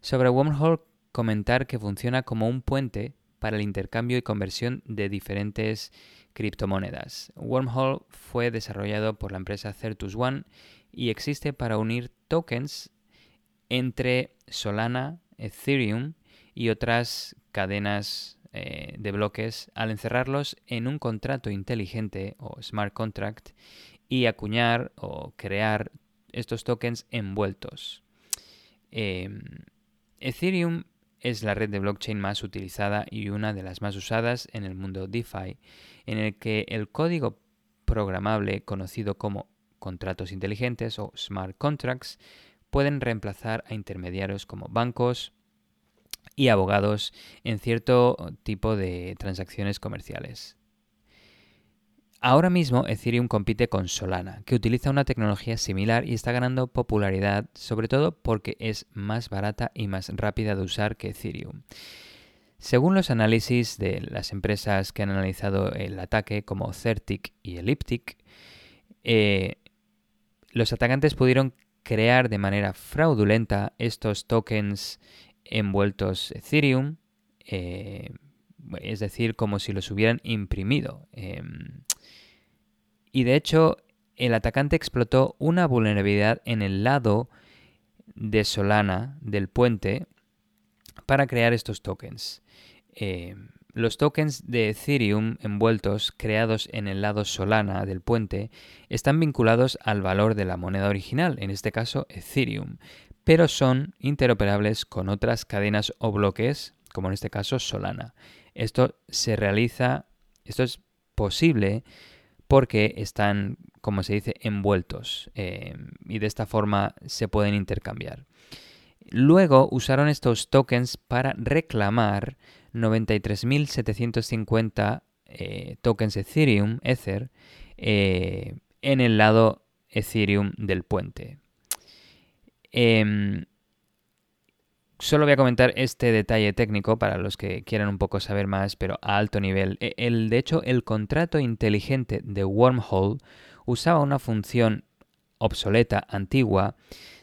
Sobre Wormhole, comentar que funciona como un puente para el intercambio y conversión de diferentes criptomonedas. Wormhole fue desarrollado por la empresa Certus One y existe para unir tokens entre Solana, Ethereum y otras cadenas eh, de bloques al encerrarlos en un contrato inteligente o smart contract y acuñar o crear estos tokens envueltos. Em, Ethereum es la red de blockchain más utilizada y una de las más usadas en el mundo DeFi, en el que el código programable conocido como contratos inteligentes o smart contracts pueden reemplazar a intermediarios como bancos, y abogados en cierto tipo de transacciones comerciales. Ahora mismo Ethereum compite con Solana, que utiliza una tecnología similar y está ganando popularidad, sobre todo porque es más barata y más rápida de usar que Ethereum. Según los análisis de las empresas que han analizado el ataque, como Certic y Elliptic, eh, los atacantes pudieron crear de manera fraudulenta estos tokens envueltos Ethereum, eh, es decir, como si los hubieran imprimido. Em, y de hecho, el atacante explotó una vulnerabilidad en el lado de Solana del puente para crear estos tokens. Em, los tokens de Ethereum envueltos creados en el lado Solana del puente están vinculados al valor de la moneda original, en este caso Ethereum, pero son interoperables con otras cadenas o bloques, como en este caso Solana. Esto se realiza, esto es posible porque están, como se dice, envueltos eh, y de esta forma se pueden intercambiar. Luego usaron estos tokens para reclamar 93.750 eh, tokens Ethereum, Ether, eh, en el lado Ethereum del puente. Em, solo voy a comentar este detalle técnico para los que quieran un poco saber más, pero a alto nivel. E, el, de hecho, el contrato inteligente de Wormhole usaba una función obsoleta, antigua,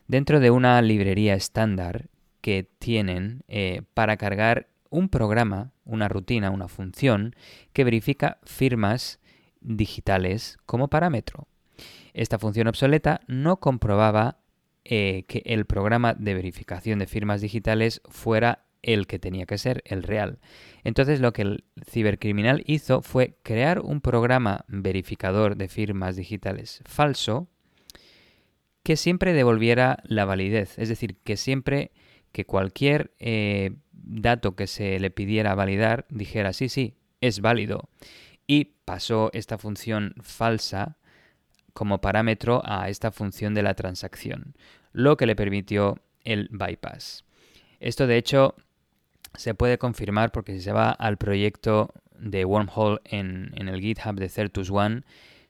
dentro de una librería estándar que tienen eh, para cargar un programa, una rutina, una función que verifica firmas digitales como parámetro. Esta función obsoleta no comprobaba eh, que el programa de verificación de firmas digitales fuera el que tenía que ser, el real. Entonces lo que el cibercriminal hizo fue crear un programa verificador de firmas digitales falso que siempre devolviera la validez, es decir, que siempre que cualquier eh, dato que se le pidiera validar dijera sí, sí, es válido. Y pasó esta función falsa como parámetro a esta función de la transacción, lo que le permitió el bypass. Esto de hecho se puede confirmar porque si se va al proyecto de Wormhole en, el GitHub de Certus One,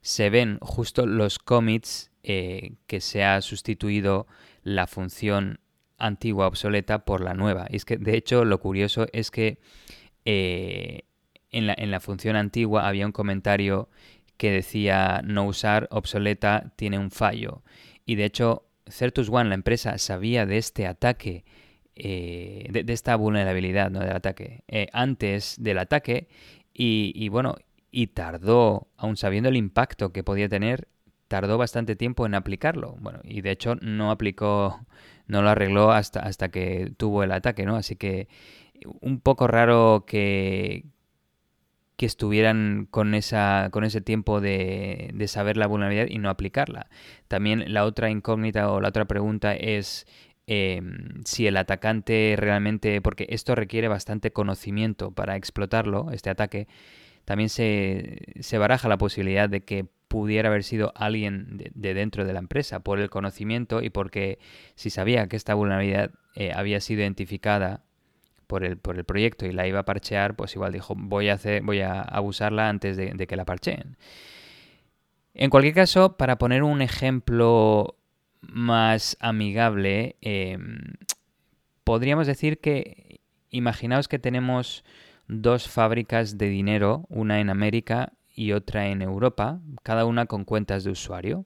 se ven justo los commits eh, que se ha sustituido la función antigua obsoleta por la nueva. Y es que, de hecho, lo curioso es que eh, en, la, en la función antigua había un comentario que decía no usar obsoleta tiene un fallo. Y de hecho, Certus One, la empresa, sabía de este ataque eh, de, esta vulnerabilidad ¿no? del ataque eh, antes del ataque y, bueno, y tardó, aun sabiendo el impacto que podía tener, tardó bastante tiempo en aplicarlo. Bueno, y de hecho no aplicó, no lo arregló hasta, hasta que tuvo el ataque, ¿no? Así que un poco raro que, que estuvieran con, esa, con ese tiempo de, de, saber la vulnerabilidad y no aplicarla. También la otra incógnita o la otra pregunta es Em, si el atacante realmente, porque esto requiere bastante conocimiento para explotarlo, este ataque, también se, se baraja la posibilidad de que pudiera haber sido alguien de, dentro de la empresa por el conocimiento y porque si sabía que esta vulnerabilidad eh, había sido identificada por el, por el proyecto y la iba a parchear, pues igual dijo voy a, hacer, voy a abusarla antes de, que la parcheen. En cualquier caso, para poner un ejemplo más amigable, em, podríamos decir que imaginaos que tenemos dos fábricas de dinero, una en América y otra en Europa, cada una con cuentas de usuario.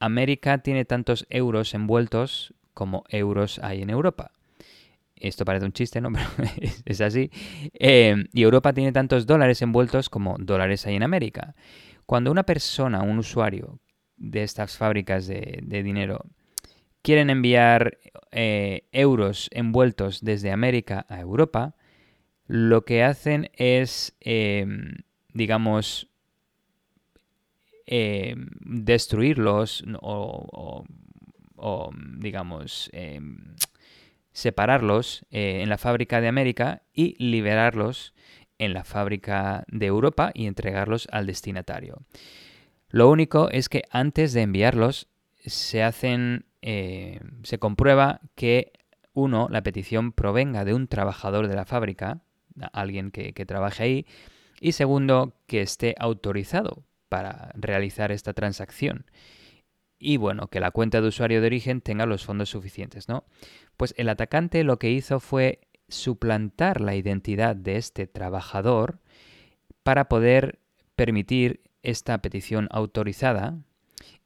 América tiene tantos euros envueltos como euros hay en Europa. Esto parece un chiste, ¿no? Pero es, así. Em, y Europa tiene tantos dólares envueltos como dólares hay en América. Cuando una persona, un usuario, de estas fábricas de, dinero quieren enviar eh, euros envueltos desde América a Europa, lo que hacen es, em, digamos, em, destruirlos o, digamos, em, separarlos eh, en la fábrica de América y liberarlos en la fábrica de Europa y entregarlos al destinatario. Lo único es que antes de enviarlos se hacen, eh, se comprueba que uno, la petición provenga de un trabajador de la fábrica, alguien que, trabaje ahí, y segundo, que esté autorizado para realizar esta transacción. Y bueno, que la cuenta de usuario de origen tenga los fondos suficientes, ¿no? Pues el atacante lo que hizo fue suplantar la identidad de este trabajador para poder permitir esta petición autorizada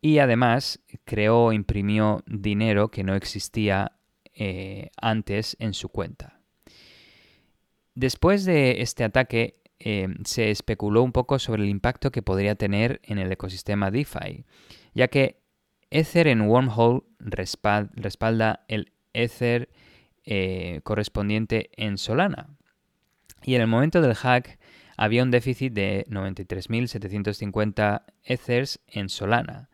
y además creó o imprimió dinero que no existía eh, antes en su cuenta. Después de este ataque eh, se especuló un poco sobre el impacto que podría tener en el ecosistema DeFi, ya que Ether en Wormhole respalda el Ether eh, correspondiente en Solana. Y en el momento del hack, había un déficit de 93.750 Ethers en Solana,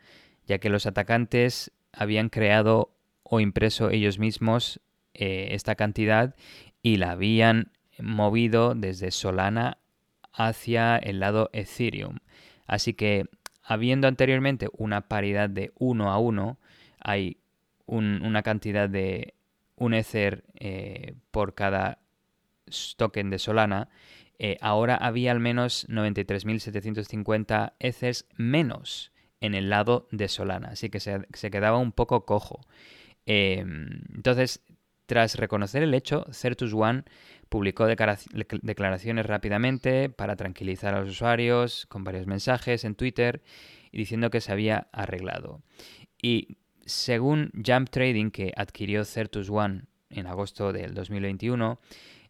ya que los atacantes habían creado o impreso ellos mismos eh, esta cantidad y la habían movido desde Solana hacia el lado Ethereum. Así que, habiendo anteriormente una paridad de 1 a 1, hay una cantidad de un Ether eh, por cada token de Solana eh, ahora había al menos 93.750 Ethers menos en el lado de Solana, así que se, quedaba un poco cojo. Em, entonces, tras reconocer el hecho, Certus One publicó declaraciones rápidamente para tranquilizar a los usuarios con varios mensajes en Twitter y diciendo que se había arreglado. Y según Jump Trading, que adquirió Certus One en agosto del 2021,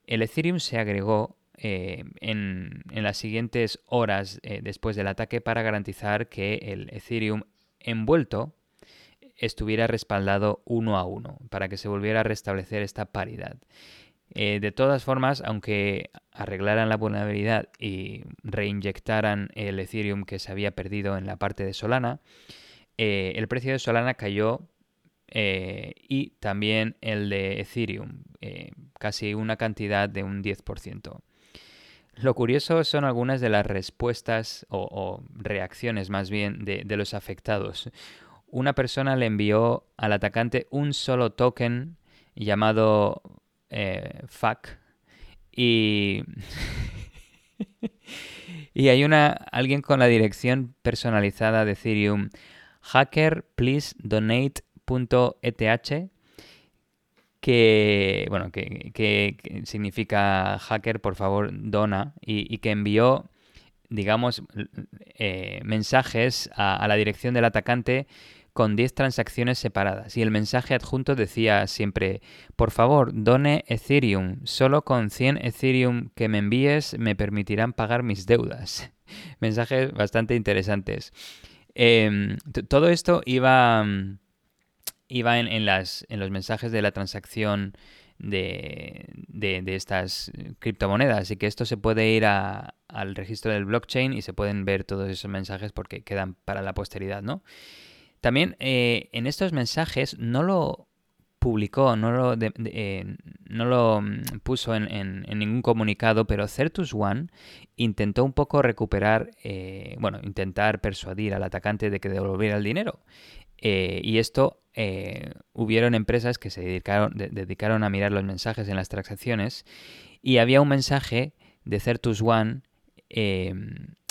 el Ethereum se agregó eh, en, las siguientes horas eh, después del ataque para garantizar que el Ethereum envuelto estuviera respaldado uno a uno para que se volviera a restablecer esta paridad. Eh, de todas formas, aunque arreglaran la vulnerabilidad y reinyectaran el Ethereum que se había perdido en la parte de Solana, eh, el precio de Solana cayó eh, y también el de Ethereum, casi una cantidad de un 10%. Lo curioso son algunas de las respuestas o, reacciones más bien de, de, los afectados. Una persona le envió al atacante un solo token llamado eh, fuck. Y, y hay una, alguien con la dirección personalizada de Ethereum, hacker please donate.eth, que, bueno, que, significa hacker, por favor, dona, y, que envió, digamos, eh, mensajes a la dirección del atacante con 10 transacciones separadas y el mensaje adjunto decía siempre, por favor, done Ethereum, solo con 100 Ethereum que me envíes me permitirán pagar mis deudas. Mensajes bastante interesantes. Em, todo esto iba, iba en, las, en los mensajes de la transacción de, de, estas criptomonedas. Así que esto se puede ir al registro del blockchain y se pueden ver todos esos mensajes porque quedan para la posteridad, ¿no? También eh, en estos mensajes no lo publicó, no lo, eh, no lo mm, puso en, ningún comunicado, pero Certus One intentó un poco recuperar, eh, bueno, intentar persuadir al atacante de que devolviera el dinero. y esto hubieron empresas que se dedicaron, dedicaron a mirar los mensajes en las transacciones y había un mensaje de Certus One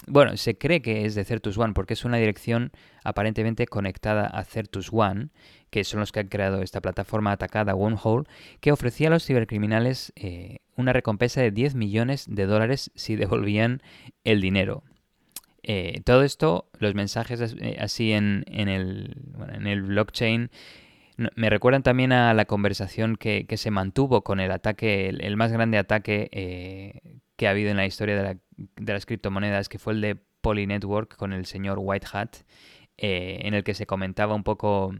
bueno, se cree que es de Certus One porque es una dirección aparentemente conectada a Certus One, que son los que han creado esta plataforma atacada Wormhole, que ofrecía a los cibercriminales eh, una recompensa de 10 millones de dólares si devolvían el dinero. Eh, todo esto, los mensajes eh, así en, el, en el blockchain, me recuerdan también a la conversación que, se mantuvo con el ataque, el, más grande ataque que ha habido en la historia de, las criptomonedas, que fue el de Poly Network con el señor White Hat, eh, en el que se comentaba un poco,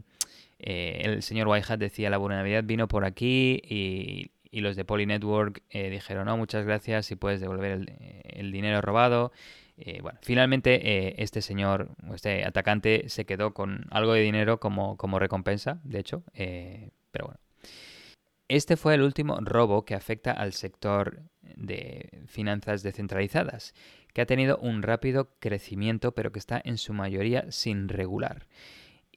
eh, el señor White Hat decía, la vulnerabilidad vino por aquí y, los de Poly Network eh, dijeron, no, muchas gracias, si puedes devolver el, dinero robado. bueno, finalmente este señor, este atacante, se quedó con algo de dinero como, como recompensa, de hecho, pero bueno. Este fue el último robo que afecta al sector de finanzas descentralizadas, que ha tenido un rápido crecimiento pero que está en su mayoría sin regular.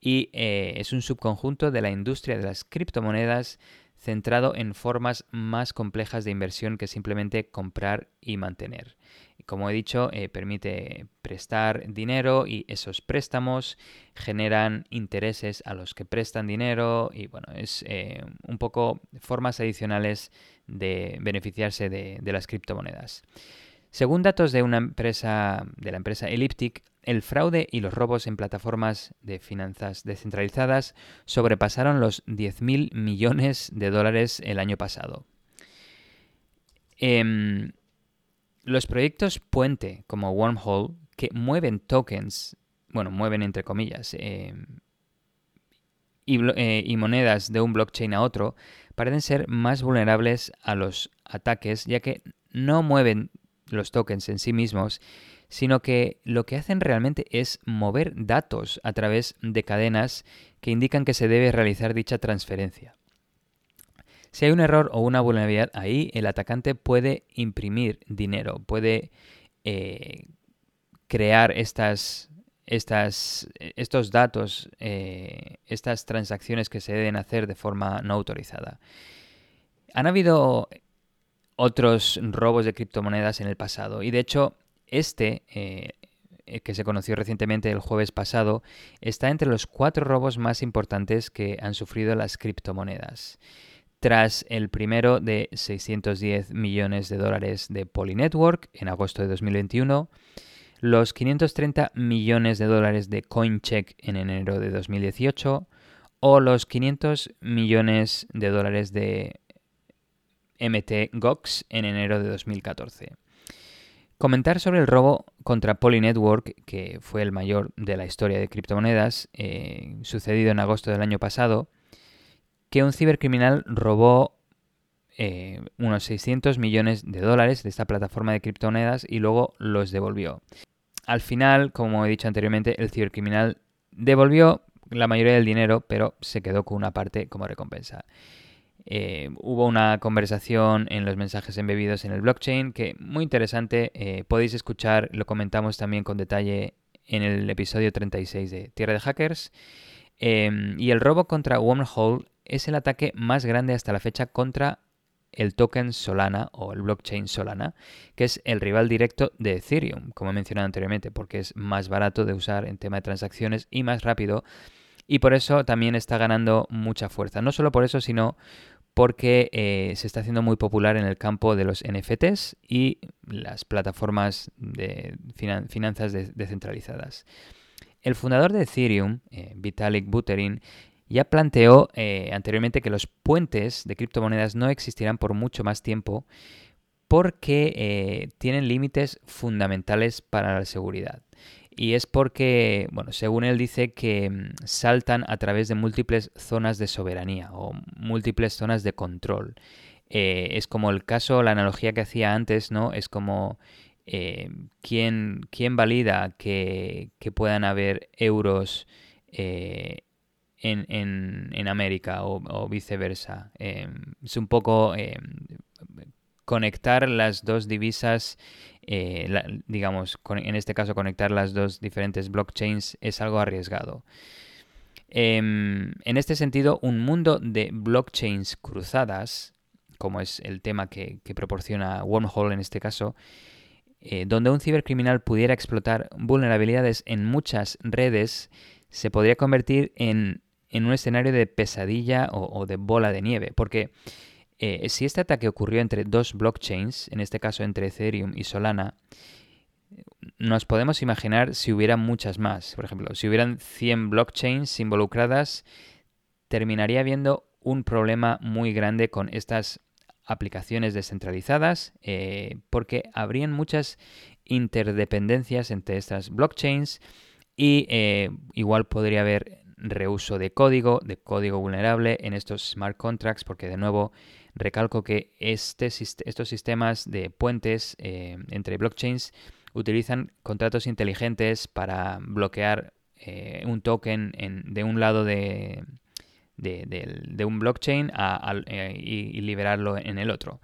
Y eh, es un subconjunto de la industria de las criptomonedas centrado en formas más complejas de inversión que simplemente comprar y mantener. Como he dicho, eh, permite prestar dinero y esos préstamos generan intereses a los que prestan dinero y bueno, es eh, un poco formas adicionales de beneficiarse de, de las criptomonedas. Según datos de una empresa, de la empresa Elliptic, el fraude y los robos en plataformas de finanzas descentralizadas sobrepasaron los 10.000 millones de dólares el año pasado. Em, los proyectos puente como Wormhole, que mueven tokens, bueno, mueven entre comillas, em, eh, y, monedas de un blockchain a otro, parecen ser más vulnerables a los ataques, ya que no mueven los tokens en sí mismos, sino que lo que hacen realmente es mover datos a través de cadenas que indican que se debe realizar dicha transferencia. Si hay un error o una vulnerabilidad ahí, el atacante puede imprimir dinero, puede eh, crear estas, estos datos, eh, estas transacciones que se deben hacer de forma no autorizada. Han habido otros robos de criptomonedas en el pasado y de hecho este, eh, que se conoció recientemente el jueves pasado, está entre los cuatro robos más importantes que han sufrido las criptomonedas. Tras el primero de 610 millones de dólares de Polynetwork en agosto de 2021, los 530 millones de dólares de CoinCheck en enero de 2018 o los 500 millones de dólares de MT Gox en enero de 2014. Comentar sobre el robo contra Poly Network, que fue el mayor de la historia de criptomonedas, eh, sucedido en agosto del año pasado, que un cibercriminal robó eh, unos 600 millones de dólares de esta plataforma de criptomonedas y luego los devolvió. Al final, como he dicho anteriormente, el cibercriminal devolvió la mayoría del dinero, pero se quedó con una parte como recompensa. Eh, hubo una conversación en los mensajes embebidos en el blockchain que muy interesante. Eh, podéis escuchar, lo comentamos también con detalle en el episodio 36 de Tierra de Hackers. Em, y el robo contra Wormhole es el ataque más grande hasta la fecha contra el token Solana o el blockchain Solana, que es el rival directo de Ethereum, como he mencionado anteriormente, porque es más barato de usar en tema de transacciones y más rápido. Y por eso también está ganando mucha fuerza. No solo por eso, sino porque eh, se está haciendo muy popular en el campo de los NFTs y las plataformas de finanzas descentralizadas. El fundador de Ethereum, eh, Vitalik Buterin, ya planteó eh, anteriormente que los puentes de criptomonedas no existirán por mucho más tiempo porque tienen límites fundamentales para la seguridad. Y es porque, bueno, según él dice que mm, saltan a través de múltiples zonas de soberanía o múltiples zonas de control. Eh, es como el caso, la analogía que hacía antes, ¿no? Es como eh, ¿quién, valida que, puedan haber euros eh, en, América o, viceversa. es un poco conectar las dos divisas eh, digamos, en este caso conectar las dos diferentes blockchains es algo arriesgado. Em, en este sentido, un mundo de blockchains cruzadas, como es el tema que, proporciona Wormhole en este caso, eh, donde un cibercriminal pudiera explotar vulnerabilidades en muchas redes, se podría convertir en, un escenario de pesadilla o, o de bola de nieve, porque eh, si este ataque ocurrió entre dos blockchains, en este caso entre Ethereum y Solana, nos podemos imaginar si hubiera muchas más. Por ejemplo, si hubieran 100 blockchains involucradas, terminaría habiendo un problema muy grande con estas aplicaciones descentralizadas eh, porque habrían muchas interdependencias entre estas blockchains y eh, igual podría haber reuso de código, de código vulnerable en estos smart contracts porque de nuevo Recalco que este, estos sistemas de puentes eh, entre blockchains utilizan contratos inteligentes para bloquear eh, un token de un lado de, un blockchain eh, y, liberarlo en el otro.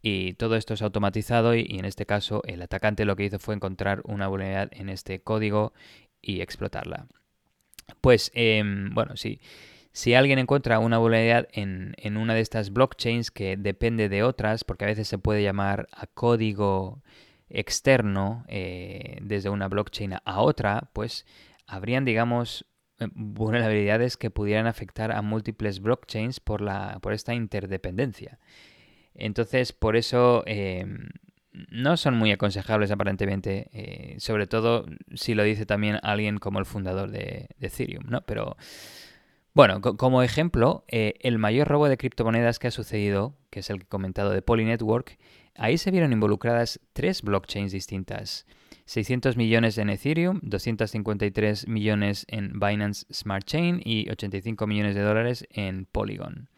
Y todo esto es automatizado y, en este caso el atacante lo que hizo fue encontrar una vulnerabilidad en este código y explotarla. Pues, em, bueno. Si alguien encuentra una vulnerabilidad en, una de estas blockchains que depende de otras, porque a veces se puede llamar a código externo eh, desde una blockchain a otra, pues habrían, digamos, eh, vulnerabilidades que pudieran afectar a múltiples blockchains por, la, por esta interdependencia. Entonces, por eso em, no son muy aconsejables aparentemente, eh, sobre todo si lo dice también alguien como el fundador de, Ethereum, ¿no? Pero bueno, como ejemplo, eh, el mayor robo de criptomonedas que ha sucedido, que es el comentado de Poly Network, ahí se vieron involucradas tres blockchains distintas. 600 millones en Ethereum, 253 millones en Binance Smart Chain y 85 millones de dólares en Polygon.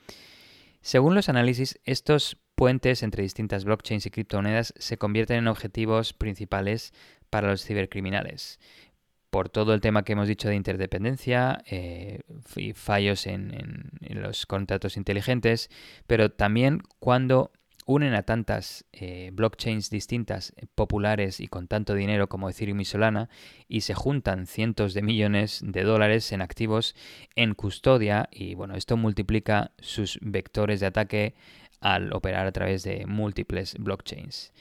Según los análisis, estos puentes entre distintas blockchains y criptomonedas se convierten en objetivos principales para los cibercriminales. Por todo el tema que hemos dicho de interdependencia eh, y fallos en, los contratos inteligentes, pero también cuando unen a tantas eh, blockchains distintas, populares y con tanto dinero como Ethereum y Solana, y se juntan cientos de millones de dólares en activos en custodia, y bueno, esto multiplica sus vectores de ataque al operar a través de múltiples blockchains.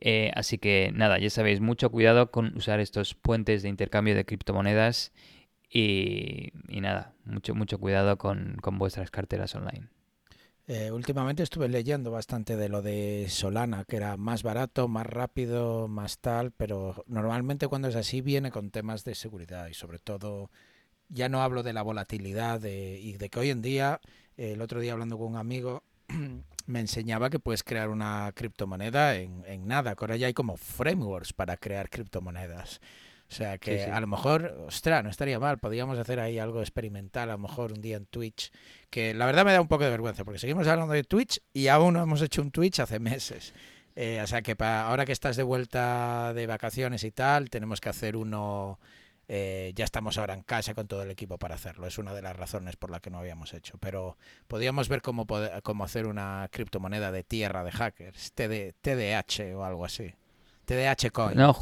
Eh, así que nada, ya sabéis, mucho cuidado con usar estos puentes de intercambio de criptomonedas y, nada, mucho, mucho cuidado con, vuestras carteras online. Eh, últimamente estuve leyendo bastante de lo de Solana, que era más barato, más rápido, más tal, pero normalmente cuando es así viene con temas de seguridad y sobre todo ya no hablo de la volatilidad y de que hoy en día, el otro día hablando con un amigo, me enseñaba que puedes crear una criptomoneda en, nada, que ahora ya hay como frameworks para crear criptomonedas. O sea que a lo mejor, ostras, no estaría mal, podríamos hacer ahí algo experimental, a lo mejor un día en Twitch, que la verdad me da un poco de vergüenza, porque seguimos hablando de Twitch y aún no hemos hecho un Twitch hace meses. Eh, o sea que para, ahora que estás de vuelta de vacaciones y tal, tenemos que hacer uno eh, ya estamos ahora en casa con todo el equipo para hacerlo. Es una de las razones por la que no habíamos hecho. Pero podríamos ver cómo, cómo hacer una criptomoneda de tierra de hackers, TD, TDH o algo así. TDH Coin. No,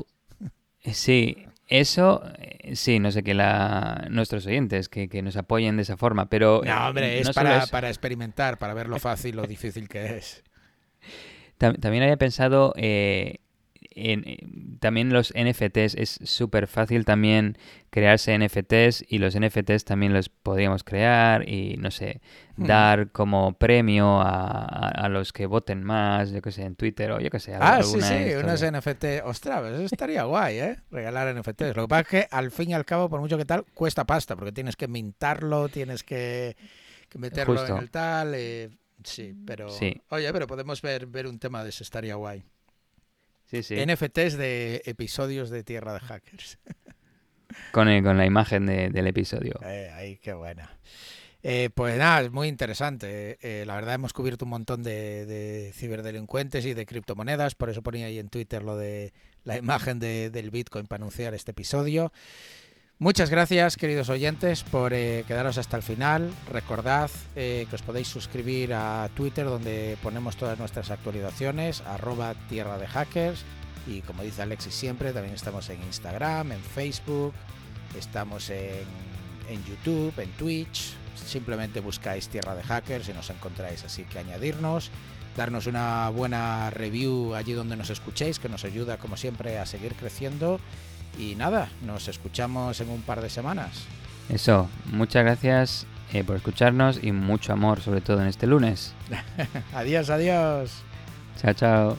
eh, sí, eso, eh, sí, no sé qué la, nuestros oyentes que, que, nos apoyen de esa forma, pero... No, hombre, es, para, para experimentar, para ver lo fácil o difícil que es. También había pensado eh, también los NFTs es súper fácil también crearse NFTs y los NFTs también los podríamos crear y no sé, hmm. dar como premio a, los que voten más, yo que sé, en Twitter o yo que sé. Ah, sí, sí, unos NFT, ostras, eso estaría guay, ¿eh? Regalar NFTs. Lo que pasa es que al fin y al cabo, por mucho que tal, cuesta pasta porque tienes que mintarlo, tienes que, meterlo en el tal. Eh, sí, pero... Sí. Oye, pero podemos ver, ver un tema de eso, estaría guay. NFTs de episodios de Tierra de Hackers. Con, con la imagen del episodio. Eh, ahí, qué buena. Eh, pues nada, es muy interesante. Eh, la verdad hemos cubierto un montón de, ciberdelincuentes y de criptomonedas, por eso ponía ahí en Twitter lo de la imagen del Bitcoin para anunciar este episodio. Muchas gracias, queridos oyentes, por eh, quedaros hasta el final. Recordad eh, que os podéis suscribir a Twitter, donde ponemos todas nuestras actualizaciones, arroba tierra de hackers. Y como dice Alexis siempre, también estamos en Instagram, en Facebook, estamos en, en YouTube, en Twitch. Simplemente buscáis Tierra de Hackers y nos encontráis, así que añadirnos darnos una buena review allí donde nos escuchéis, que nos ayuda como siempre a seguir creciendo y nada, nos escuchamos en un par de semanas. Eso, muchas gracias eh, por escucharnos y mucho amor, sobre todo en este lunes. adiós, adiós. Chao, chao.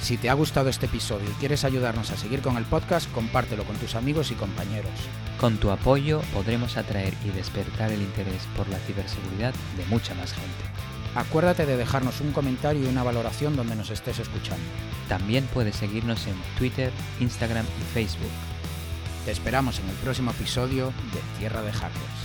Si te ha gustado este episodio y quieres ayudarnos a seguir con el podcast, compártelo con tus amigos y compañeros. Con tu apoyo podremos atraer y despertar el interés por la ciberseguridad de mucha más gente. Acuérdate de dejarnos un comentario y una valoración donde nos estés escuchando. También puedes seguirnos en Twitter, Instagram y Facebook. Te esperamos en el próximo episodio de Tierra de Hackers.